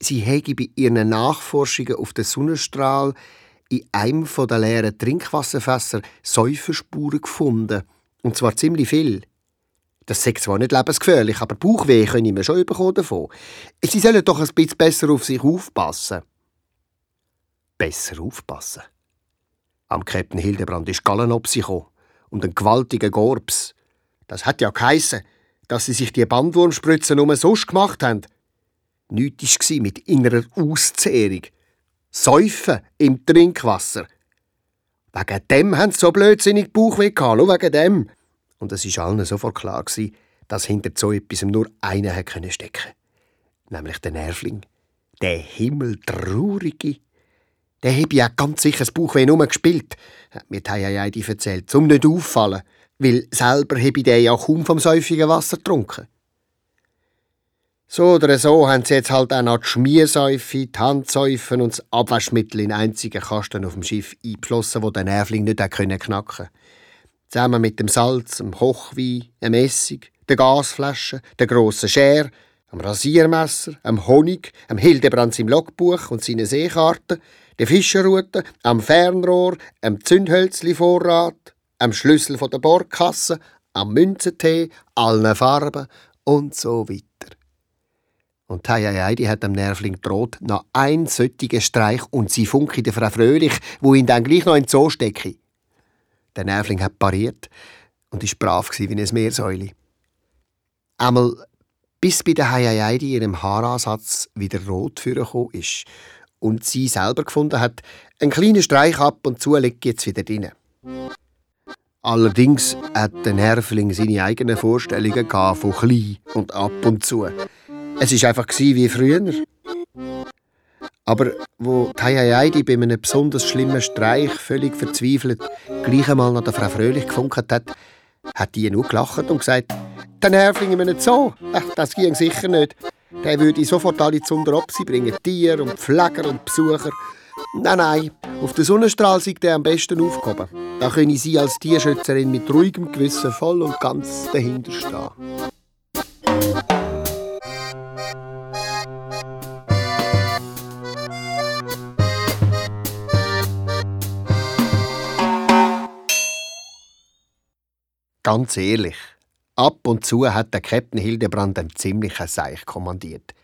sie hätte bei ihren Nachforschungen auf den Sonnenstrahl in einem der leeren Trinkwasserfässer Säuferspuren gefunden. Und zwar ziemlich viel. Das sagt zwar nicht lebensgefährlich, aber Bauchweh können wir schon bekommen davon. Sie sollen doch ein bisschen besser auf sich aufpassen. besser aufpassen. Am Captain Hildebrand ist Gallenopsi und ein gewaltiger Gorbs. Das hat ja geheissen, dass sie sich die Bandwurmspritzen nur sonst gemacht haben. Nichts war mit innerer Auszehrung. Säufen im Trinkwasser. Wegen dem haben sie so blödsinnig Bauchweh gehabt, nur wegen dem. Und es war allen sofort klar, dass hinter so etwas nur einer stecken konnte. Nämlich der Nervling. Der Himmeltraurige. Der habe ja ganz sicher das Bauchweh nur gespielt, hat mir Tayayadi erzählt, um nicht auffallen, weil selber habe ich ja kaum vom säufigen Wasser getrunken. So oder so haben sie jetzt halt auch noch die Schmiersäufe, die Handsäufen und das Abwaschmittel in einzigen Kasten auf dem Schiff eingeflossen, wo der Nervling nicht knacken konnte. Zusammen mit dem Salz, dem Kochwein, dem Essig, der Gasflasche, der grossen Schere, dem Rasiermesser, dem Honig, dem Hildebrand im Logbuch und seinen Seekarten, der Fischerrute, am Fernrohr, am Zündhölzli-Vorrat, am Schlüssel von der Bordkasse, am Münzentee, allen Farben und so weiter. Und Tayayai, die hat dem Nervling droht, noch ein solchen Streich und sie funke der Frau Fröhlich, wo ihn dann gleich noch in den Zoo stecke. Der Nervling hat pariert und ist brav wie ein Meersäule. Einmal bis bei der Hayayai ihrem Haaransatz wieder rot vorgekommen ist und sie selber gefunden hat, einen kleinen Streich ab und zu liegt jetzt wieder drin. Allerdings hat der Nervling seine eigenen Vorstellungen von klein und ab und zu. Es war einfach wie früher. Aber wo Tayayaidi bei einem besonders schlimmen Streich völlig verzweifelt gleich einmal nach der Frau Fröhlich gefunkt hat, hat die nur gelacht und gesagt, der Nervling in einem Zoo, Ach, das ging sicher nicht. Der würde sofort alle zu Opsi bringen, Tiere und Pfleger und Besucher. Nein, nein, auf den Sonnenstrahl sei der am besten aufgehoben. Da können Sie als Tierschützerin mit ruhigem Gewissen voll und ganz dahinter Ganz ehrlich, Ab und zu hat der Captain Hildebrand einen ziemlichen Seich kommandiert.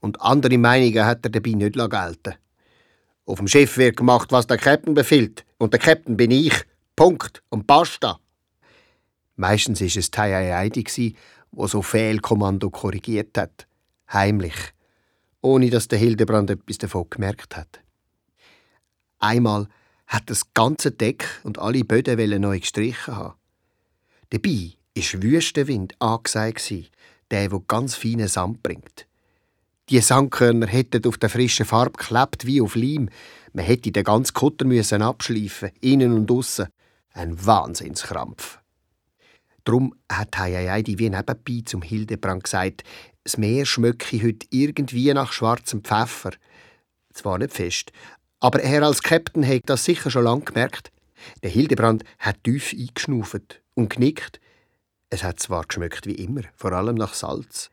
Und andere Meinungen hat er dabei nicht gelten Auf dem Schiff wird gemacht, was der Captain befiehlt. Und der Captain bin ich. Punkt. Und basta. Meistens war es Tayayaydi, wo so Fehlkommando korrigiert hat. Heimlich. Ohne dass der Hildebrand etwas davon gemerkt hat. Einmal hat das ganze Deck und alle Böden neu gestrichen haben. Dabei ist Wüstenwind angesagt der, der ganz feinen Sand bringt. Die Sandkörner hätten auf der frischen Farbe geklebt wie auf Leim. Man hätte den ganzen Kutter müssen abschleifen, innen und außen. Ein Wahnsinnskrampf. Drum hat Heiheidi wie nebenbei zum Hildebrand gesagt, das Meer schmecke heute irgendwie nach schwarzem Pfeffer. Zwar nicht fest, aber er als Captain hat das sicher schon lange gemerkt. Der Hildebrand hat tief eingeschnauft und genickt es hat zwar geschmeckt wie immer, vor allem nach Salz,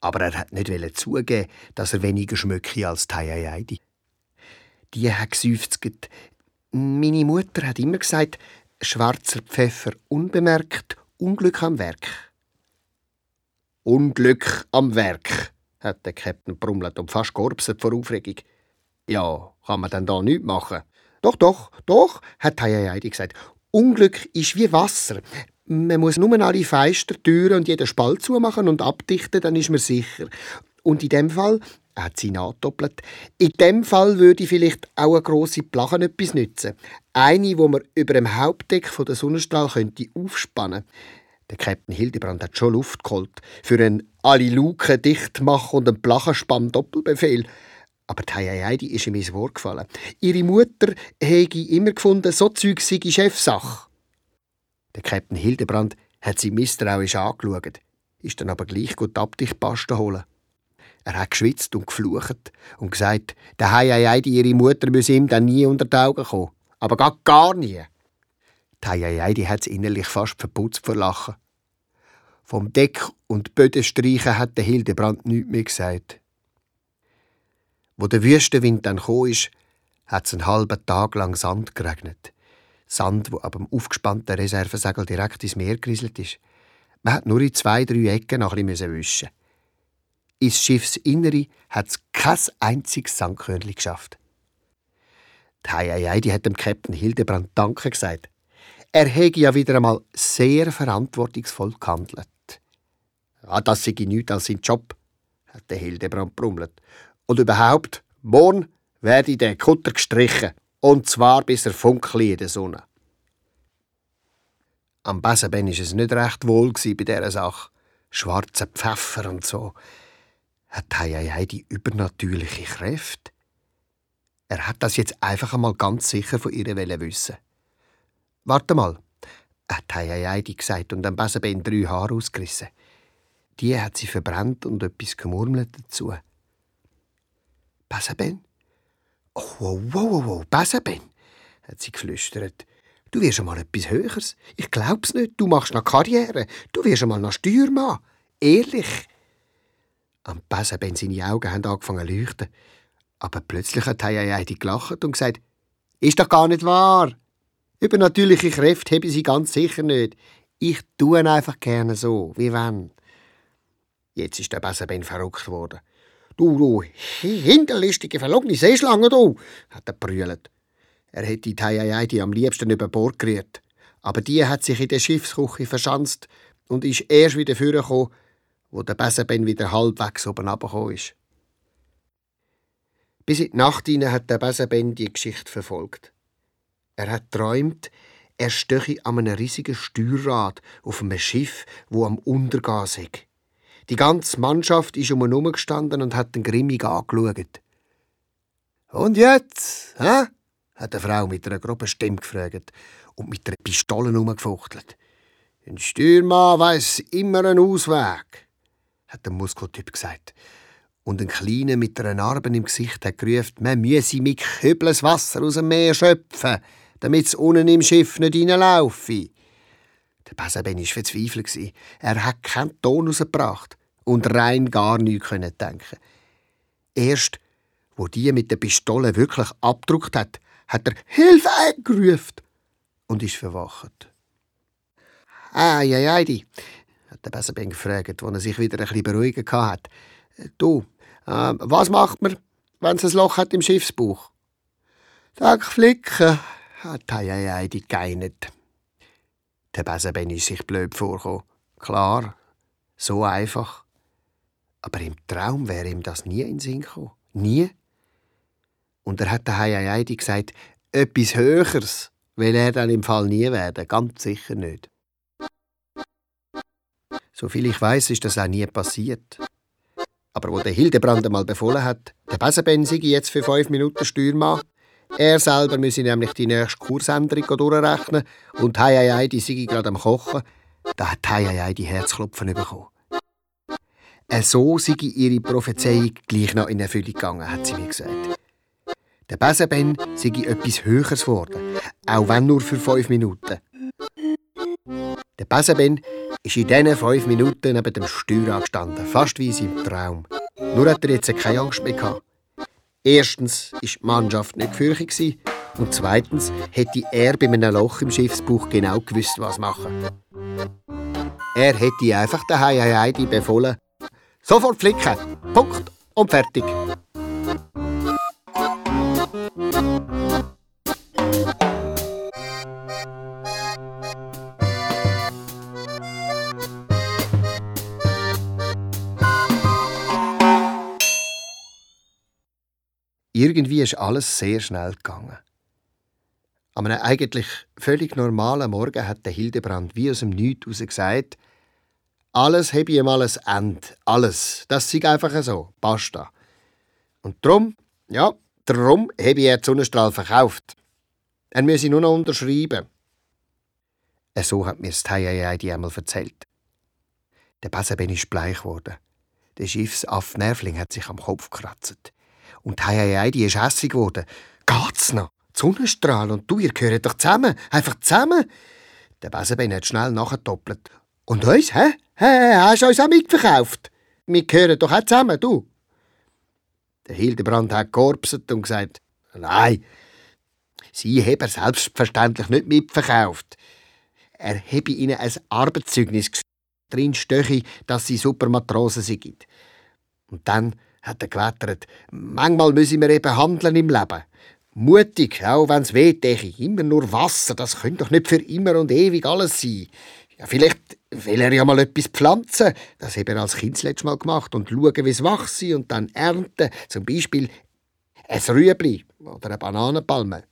aber er hat nicht zugeben, dass er weniger schmecke als Tayayaydi. Die hat geseufzt. Meine Mutter hat immer gesagt, schwarzer Pfeffer unbemerkt, Unglück am Werk. Unglück am Werk, hat der Captain brummelt und fast georbset vor Aufregung. Ja, kann man denn da nichts machen? Doch, doch, doch, hat Tayayaydi gesagt. Unglück ist wie Wasser. Man muss nur alle Fenster, Türen und jeden Spalt zumachen und abdichten, dann ist man sicher. Und in dem Fall, hat sie nachdoppelt, in dem Fall würde vielleicht auch eine grosse Plache etwas nützen. Eine, wo man über dem Hauptdeck von der Sonnenstrahl könnte aufspannen Der Captain Hildebrand hat schon Luft geholt für einen alle Luken dicht machen und einen Plachenspann Doppelbefehl. Aber die Heidi ist ihm ins Wort gefallen. Ihre Mutter hätte immer gefunden, so Zeug sei Chefsache. Der Captain Hildebrand hat sie misstrauisch angeschaut, ist dann aber gleich gut Abdichtpaste holen. Er hat geschwitzt und geflucht und gesagt, der Heiheidi, ihre Mutter, müsse ihm dann nie unter die Augen kommen. Aber gar, gar nie. Die Heiheidi hat es innerlich fast verputzt vor Lachen. Vom Deck und Bödenstreichen hat der Hildebrand nichts mehr gesagt. Wo der Wüstenwind dann kam, hat es einen halben Tag lang Sand geregnet. Sand, wo ab dem aufgespannten Reservesegel direkt ins Meer gerieselt ist. Man hat nur in zwei, drei Ecken noch ein bisschen wischen. Ins Schiffsinnere hat es kein einziges Sandkörnchen geschafft. Die Heieiei, die hat dem Captain Hildebrand Danke gesagt. Er hätte ja wieder einmal sehr verantwortungsvoll gehandelt. Ja, das sei nichts als sein Job, hat der Hildebrand brummelt. Und überhaupt, morgen werde der Kutter gestrichen. Und zwar bis er funkelt in der Sonne. Am Besenben war es nicht recht wohl bei dieser Sache. Schwarzer Pfeffer und so. Hat Heiei die übernatürliche Kräfte? Er hat das jetzt einfach einmal ganz sicher von ihr wissen. Warte mal, hat Heiei gesagt und am Besenben drei Haare ausgerissen. Die hat sie verbrannt und etwas gemurmelt dazu. Besenben? Oh, wow, wow, wow, Besenben, hat sie geflüstert. Du wirst einmal etwas Höheres. Ich glaub's nicht. Du machst noch Karriere. Du wirst einmal noch Steuermann. Ehrlich. Am Besenben seine Augen haben angefangen zu leuchten. Aber plötzlich hat Heidi gelacht und gesagt, ist doch gar nicht wahr. Übernatürliche Kräfte habe ich sie ganz sicher nicht. Ich tue einfach gerne so, wie wenn. Jetzt ist der Besenben verrückt worden. Du, du, hinterlistige, verlogene Seeschlange, du, hat er brüllt. Er hätte die Heidi am liebsten über Bord gerührt. Aber die hat sich in der Schiffsküche verschanzt und ist erst wieder vorgekommen, wo der Besenben wieder halbwegs oben runtergekommen ist. Bis in die Nacht hinein hat der Besenben die Geschichte verfolgt. Er hat träumt, er stöche an einem riesigen Steuerrad auf einem Schiff, wo am Untergehen sei. Die ganze Mannschaft ist um ihn herumgestanden und hat den grimmig angeschaut. Und jetzt, hä? hat eine Frau mit einer groben Stimme gefragt und mit einer Pistole herumgefuchtelt. Ein Steuermann weiss immer einen Ausweg, hat der Muskeltyp gesagt. Und ein Kleiner mit einer Narbe im Gesicht hat gerufen, man müsse mit Kübeln das Wasser aus dem Meer schöpfen, damit es unten im Schiff nicht reinlaufe. Der Besenben war verzweifelt. Er hat keinen Ton rausgebracht und rein gar nichts denken. Erst, wo die mit der Pistole wirklich abgedruckt hat, hat er Hilfe gerufen und ist verwacht. Ja, ja, die, hat der Besenben gefragt, als er sich wieder ein bisschen beruhigen hat. Du, äh, was macht man, wenn es ein Loch hat im Schiffsbuch? Sag flicken, hat die geinet. Der Besenben ist sich blöd vorgekommen. Klar, so einfach. Aber im Traum wäre ihm das nie in den Sinn gekommen. Nie. Und er hat der Heidi gesagt, etwas Höheres will er dann im Fall nie werden. Ganz sicher nicht. Soviel ich weiß, ist das auch nie passiert. Aber wo der Hildebrand einmal befohlen hat, der Besenben sei jetzt für fünf Minuten Steuermann, er selber müsse nämlich die nächste Kursänderung durchrechnen und Heieiei, die sei gerade am Kochen, da hat Heieiei die Herzklopfen bekommen. So sei ihre Prophezeiung gleich noch in Erfüllung gegangen, hat sie mir gesagt. Der Besenben sei etwas Höheres geworden, auch wenn nur für fünf Minuten. Der Besenben ist in diesen fünf Minuten neben dem Steuer angestanden, fast wie in seinem Traum. Nur hat er jetzt keine Angst mehr gehabt. Erstens war die Mannschaft nicht gefürchtet und zweitens hätte er bei einem Loch im Schiffsbuch genau gewusst, was machen. Er hätte einfach der Heidi befohlen, sofort flicken, Punkt und fertig. Irgendwie ist alles sehr schnell gegangen. An einem eigentlich völlig normalen Morgen hat der Hildebrand wie aus dem Nichts heraus gesagt, alles habe ich mal ein Ende. Alles. Das ist einfach so. Basta. Und drum, ja, drum habe ich jetzt Sonnenstrahl verkauft. Er müsse nur noch unterschreiben. So hat mir das die einmal erzählt. Der Besenben ist bleich geworden. Der Schiffsaff Nervling hat sich am Kopf gekratzt. Und hei, hei, die ist hässlich geworden. Geht's noch? Die Sonnenstrahl und du, ihr gehört doch zusammen. Einfach zusammen. Der Besenben hat schnell nachgedoppelt. Und uns, hä? Hä, hast du uns auch mitverkauft? Wir gehören doch auch zusammen, du. Der Hildebrand hat gekorpset und gesagt, nein, sie haben er selbstverständlich nicht mitverkauft. Er habe ihnen ein Arbeitszeugnis geschrieben. Drin stöche, dass sie Supermatrosen sind. Und dann hat er gewettert. Manchmal müssen wir eben handeln im Leben. Mutig, auch wenn's weht, ich. Immer nur Wasser, das könnte doch nicht für immer und ewig alles sein. Ja, vielleicht will er ja mal etwas pflanzen. Das hat er als Kind das letzte Mal gemacht. Und schauen, wie es wachse und dann ernten. Zum Beispiel ein Rüebli oder eine Bananenpalme.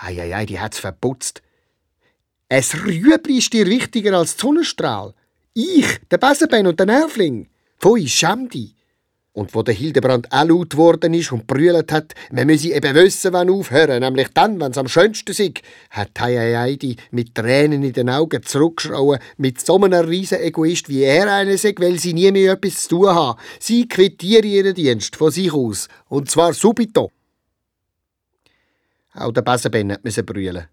Hei, hei, die hat's verputzt. Ein Rüebli ist dir wichtiger als Sonnenstrahl. Ich, der Besenbein und der Nervling. Pfui, schäm dich. Und wo der Hildebrand auch laut geworden ist und brüllt hat, man müsse eben wissen, wann aufhören, nämlich dann, wenn es am schönsten ist, hat Heidi mit Tränen in den Augen zurückgeschrauen, mit so einem riesen Egoist wie er einer sei, weil sie nie mehr etwas zu tun haben. Sie quittieren ihren Dienst von sich aus. Und zwar subito. Auch der Besenben musste brüllen.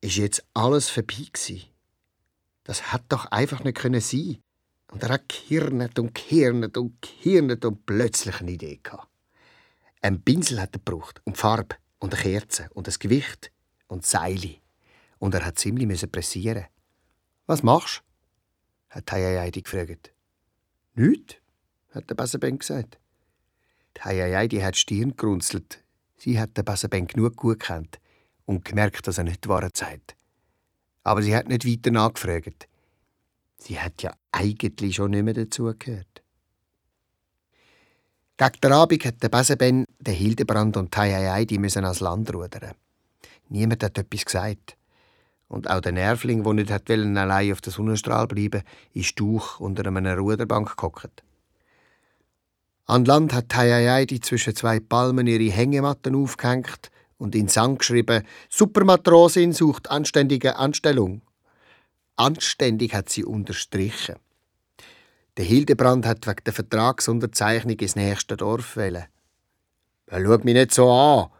Ist jetzt alles vorbei gewesen? Das hat doch einfach nicht sein können und er hat gehirnet und gehirnet und gehirnet und plötzlich eine Idee gehabt. Ein Pinsel hat er gebraucht und Farbe und eine Kerze und ein Gewicht und Seile. Und er hat ziemlich müssen pressieren. Was machst du? hat Heidi gefragt. Nicht, hat der Besenben gesagt. Die Heidi hat die Stirn gerunzelt. Sie hat den Besenben genug gut gekannt und gemerkt, dass er nicht wahre Zeit. Aber sie hat nicht weiter nachgefragt. Sie hat ja eigentlich schon nicht mehr dazugehört. Gegen den Abend hat der Besenben, der Hildebrand und Taiai die müssen ans Land rudern. Niemand hat etwas gesagt. Und auch der Nervling, der nicht wollen, allein auf der Sonnenstrahl bleiben, ist durch unter einer Ruderbank gehockt. An Land hat Taiai die zwischen zwei Palmen ihre Hängematten aufgehängt und in Sand geschrieben: Supermatrosin sucht anständige Anstellung. Anständig hat sie unterstrichen. Der Hildebrand hat wegen der Vertragsunterzeichnung ins nächste Dorf wählen. Schau mich nicht so an,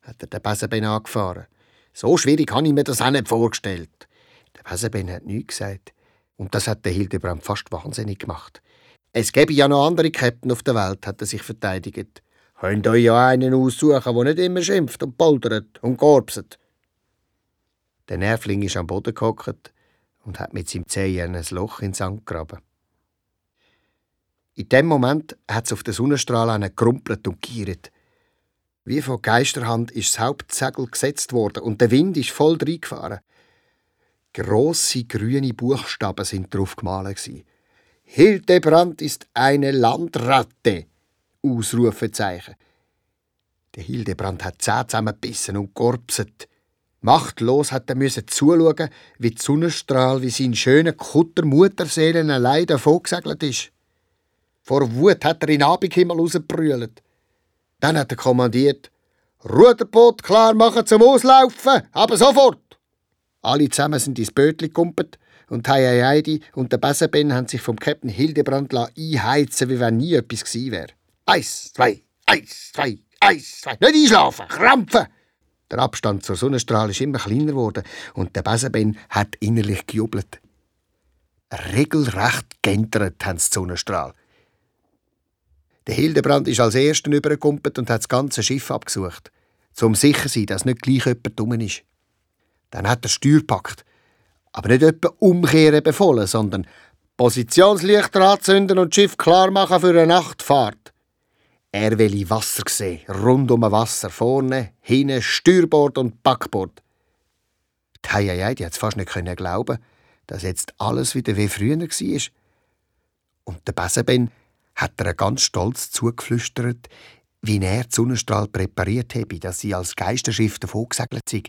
hat er den Besenben angefahren. So schwierig habe ich mir das auch nicht vorgestellt. Der Besenben hat nichts gesagt. Und das hat der Hildebrand fast wahnsinnig gemacht. Es gäbe ja noch andere Captain auf der Welt, hat er sich verteidigt. Könnt euch ja einen aussuchen, der nicht immer schimpft und poltert und gorbset. Der Nervling ist am Boden gehockt und hat mit seinem Zehen ein Loch in den Sand gegraben. In dem Moment hat es auf den Sonnenstrahl gekrumpelt und giert. Wie von Geisterhand ist das Hauptsegel gesetzt worden und der Wind ist voll reingefahren. Grosse grüne Buchstaben sind drauf gemalt. Hildebrand ist eine Landratte! Ausrufezeichen. Der Hildebrand hat Zähne zusammengebissen und gorpset. Machtlos hat er müssen zuschauen, wie die Sonnenstrahl wie sein schöner Kutter Mutterseelen allein davongesegelt ist. Vor Wut hat er in den Abendhimmel rausgebrüllt. Dann hat er kommandiert, Ruderboot klar machen zum Auslaufen, aber sofort! Alle zusammen sind ins Bötli gekumpelt und Heidi und der Besenben haben sich vom Captain Hildebrand einheizen, wie wenn nie etwas gewesen wäre. Eins, zwei, eins, zwei, eins, zwei. Nicht einschlafen, krampfen! Der Abstand zur Sonnenstrahl ist immer kleiner geworden und der Besenben hat innerlich gejubelt. Regelrecht gentert haben die Sonnenstrahl. Der Hildebrand ist als Erster übergekumpelt und hat das ganze Schiff abgesucht, um sicher zu sein, dass nicht gleich jemand dumm ist. Dann hat er Steuer gepackt, aber nicht etwa umkehren befohlen, sondern Positionslichter anzünden und das Schiff klar machen für eine Nachtfahrt. Er will Wasser sehen, rund um Wasser, vorne, hinten, Steuerbord und Backbord. Die Heieiei, die hat fast nicht glauben, dass jetzt alles wieder wie früher war. Und der Besenben hat er ganz stolz zugeflüstert, wie er die Sonnenstrahl präpariert habe, dass sie als Geisterschiff davon gesegelt sei.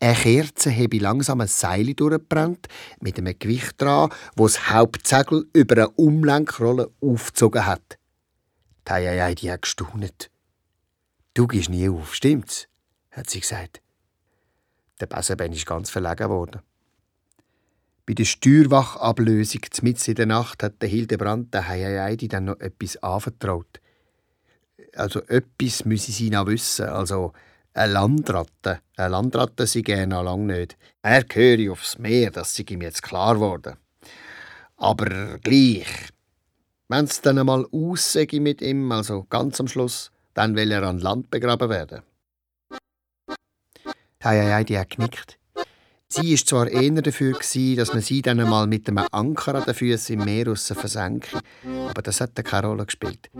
Eine Kerze habe langsam ein Seil durchgebrannt, mit einem Gewicht dran, wo das Hauptsegel über eine Umlenkrolle aufgezogen hat. Die Heiei, die hat gestaunet. Du gehst nie auf, stimmt's? hat sie gesagt. Der Besenben ist ganz verlegen worden. Bei der Steuerwachablösung mitten in der Nacht hat der Hildebrand der Heiei dann noch etwas anvertraut. Also etwas müsse sie noch wissen, also eine Landratte. Eine Landratte sie gerne noch lange nicht. Er gehöre aufs Meer, das sei ihm jetzt klar geworden. Aber gleich, wenn es dann einmal aussage mit ihm, also ganz am Schluss, dann will er an Land begraben werden. Heieiei, die hat genickt. Sie war zwar eher dafür, dass man sie dann einmal mit einem Anker an den Füßen im Meer versenke, aber das hat keine Rolle gespielt.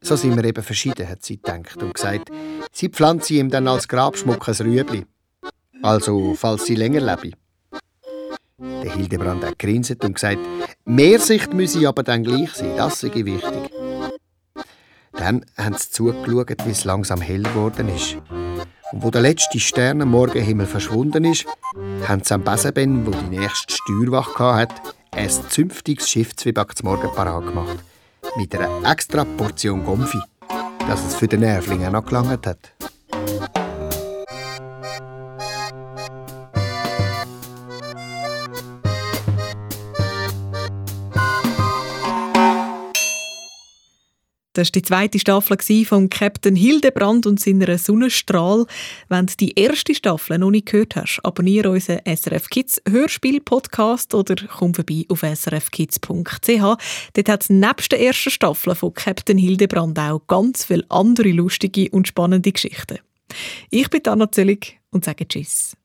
so sind wir eben verschieden, hat sie gedacht und gesagt, sie pflanze ihm dann als Grabschmuck ein Rüebli. Also, falls sie länger lebe. Der Hildebrand hat grinset und gesagt, Mehrsicht müsse aber dann gleich sein, das sei wichtig. Dann haben sie zugeschaut, wie es langsam hell geworden ist. Und wo der letzte Stern am Morgenhimmel verschwunden ist, haben sie am Besenben, wo die nächste Steuerwache hatte, ein zünftiges Schiffszwieback zum Morgen parat gemacht. Mit einer extra Portion Gomfi, dass es für den Nervling auch noch gelangt hat. Das war die zweite Staffel von Captain Hildebrand und seiner Sonnenstrahl. Wenn du die erste Staffel noch nicht gehört hast, abonniere unseren SRF Kids Hörspiel-Podcast oder komm vorbei auf srfkids.ch. Dort hat es nebst der ersten Staffel von Captain Hildebrand auch ganz viele andere lustige und spannende Geschichten. Ich bin Anna Zöllig und sage Tschüss.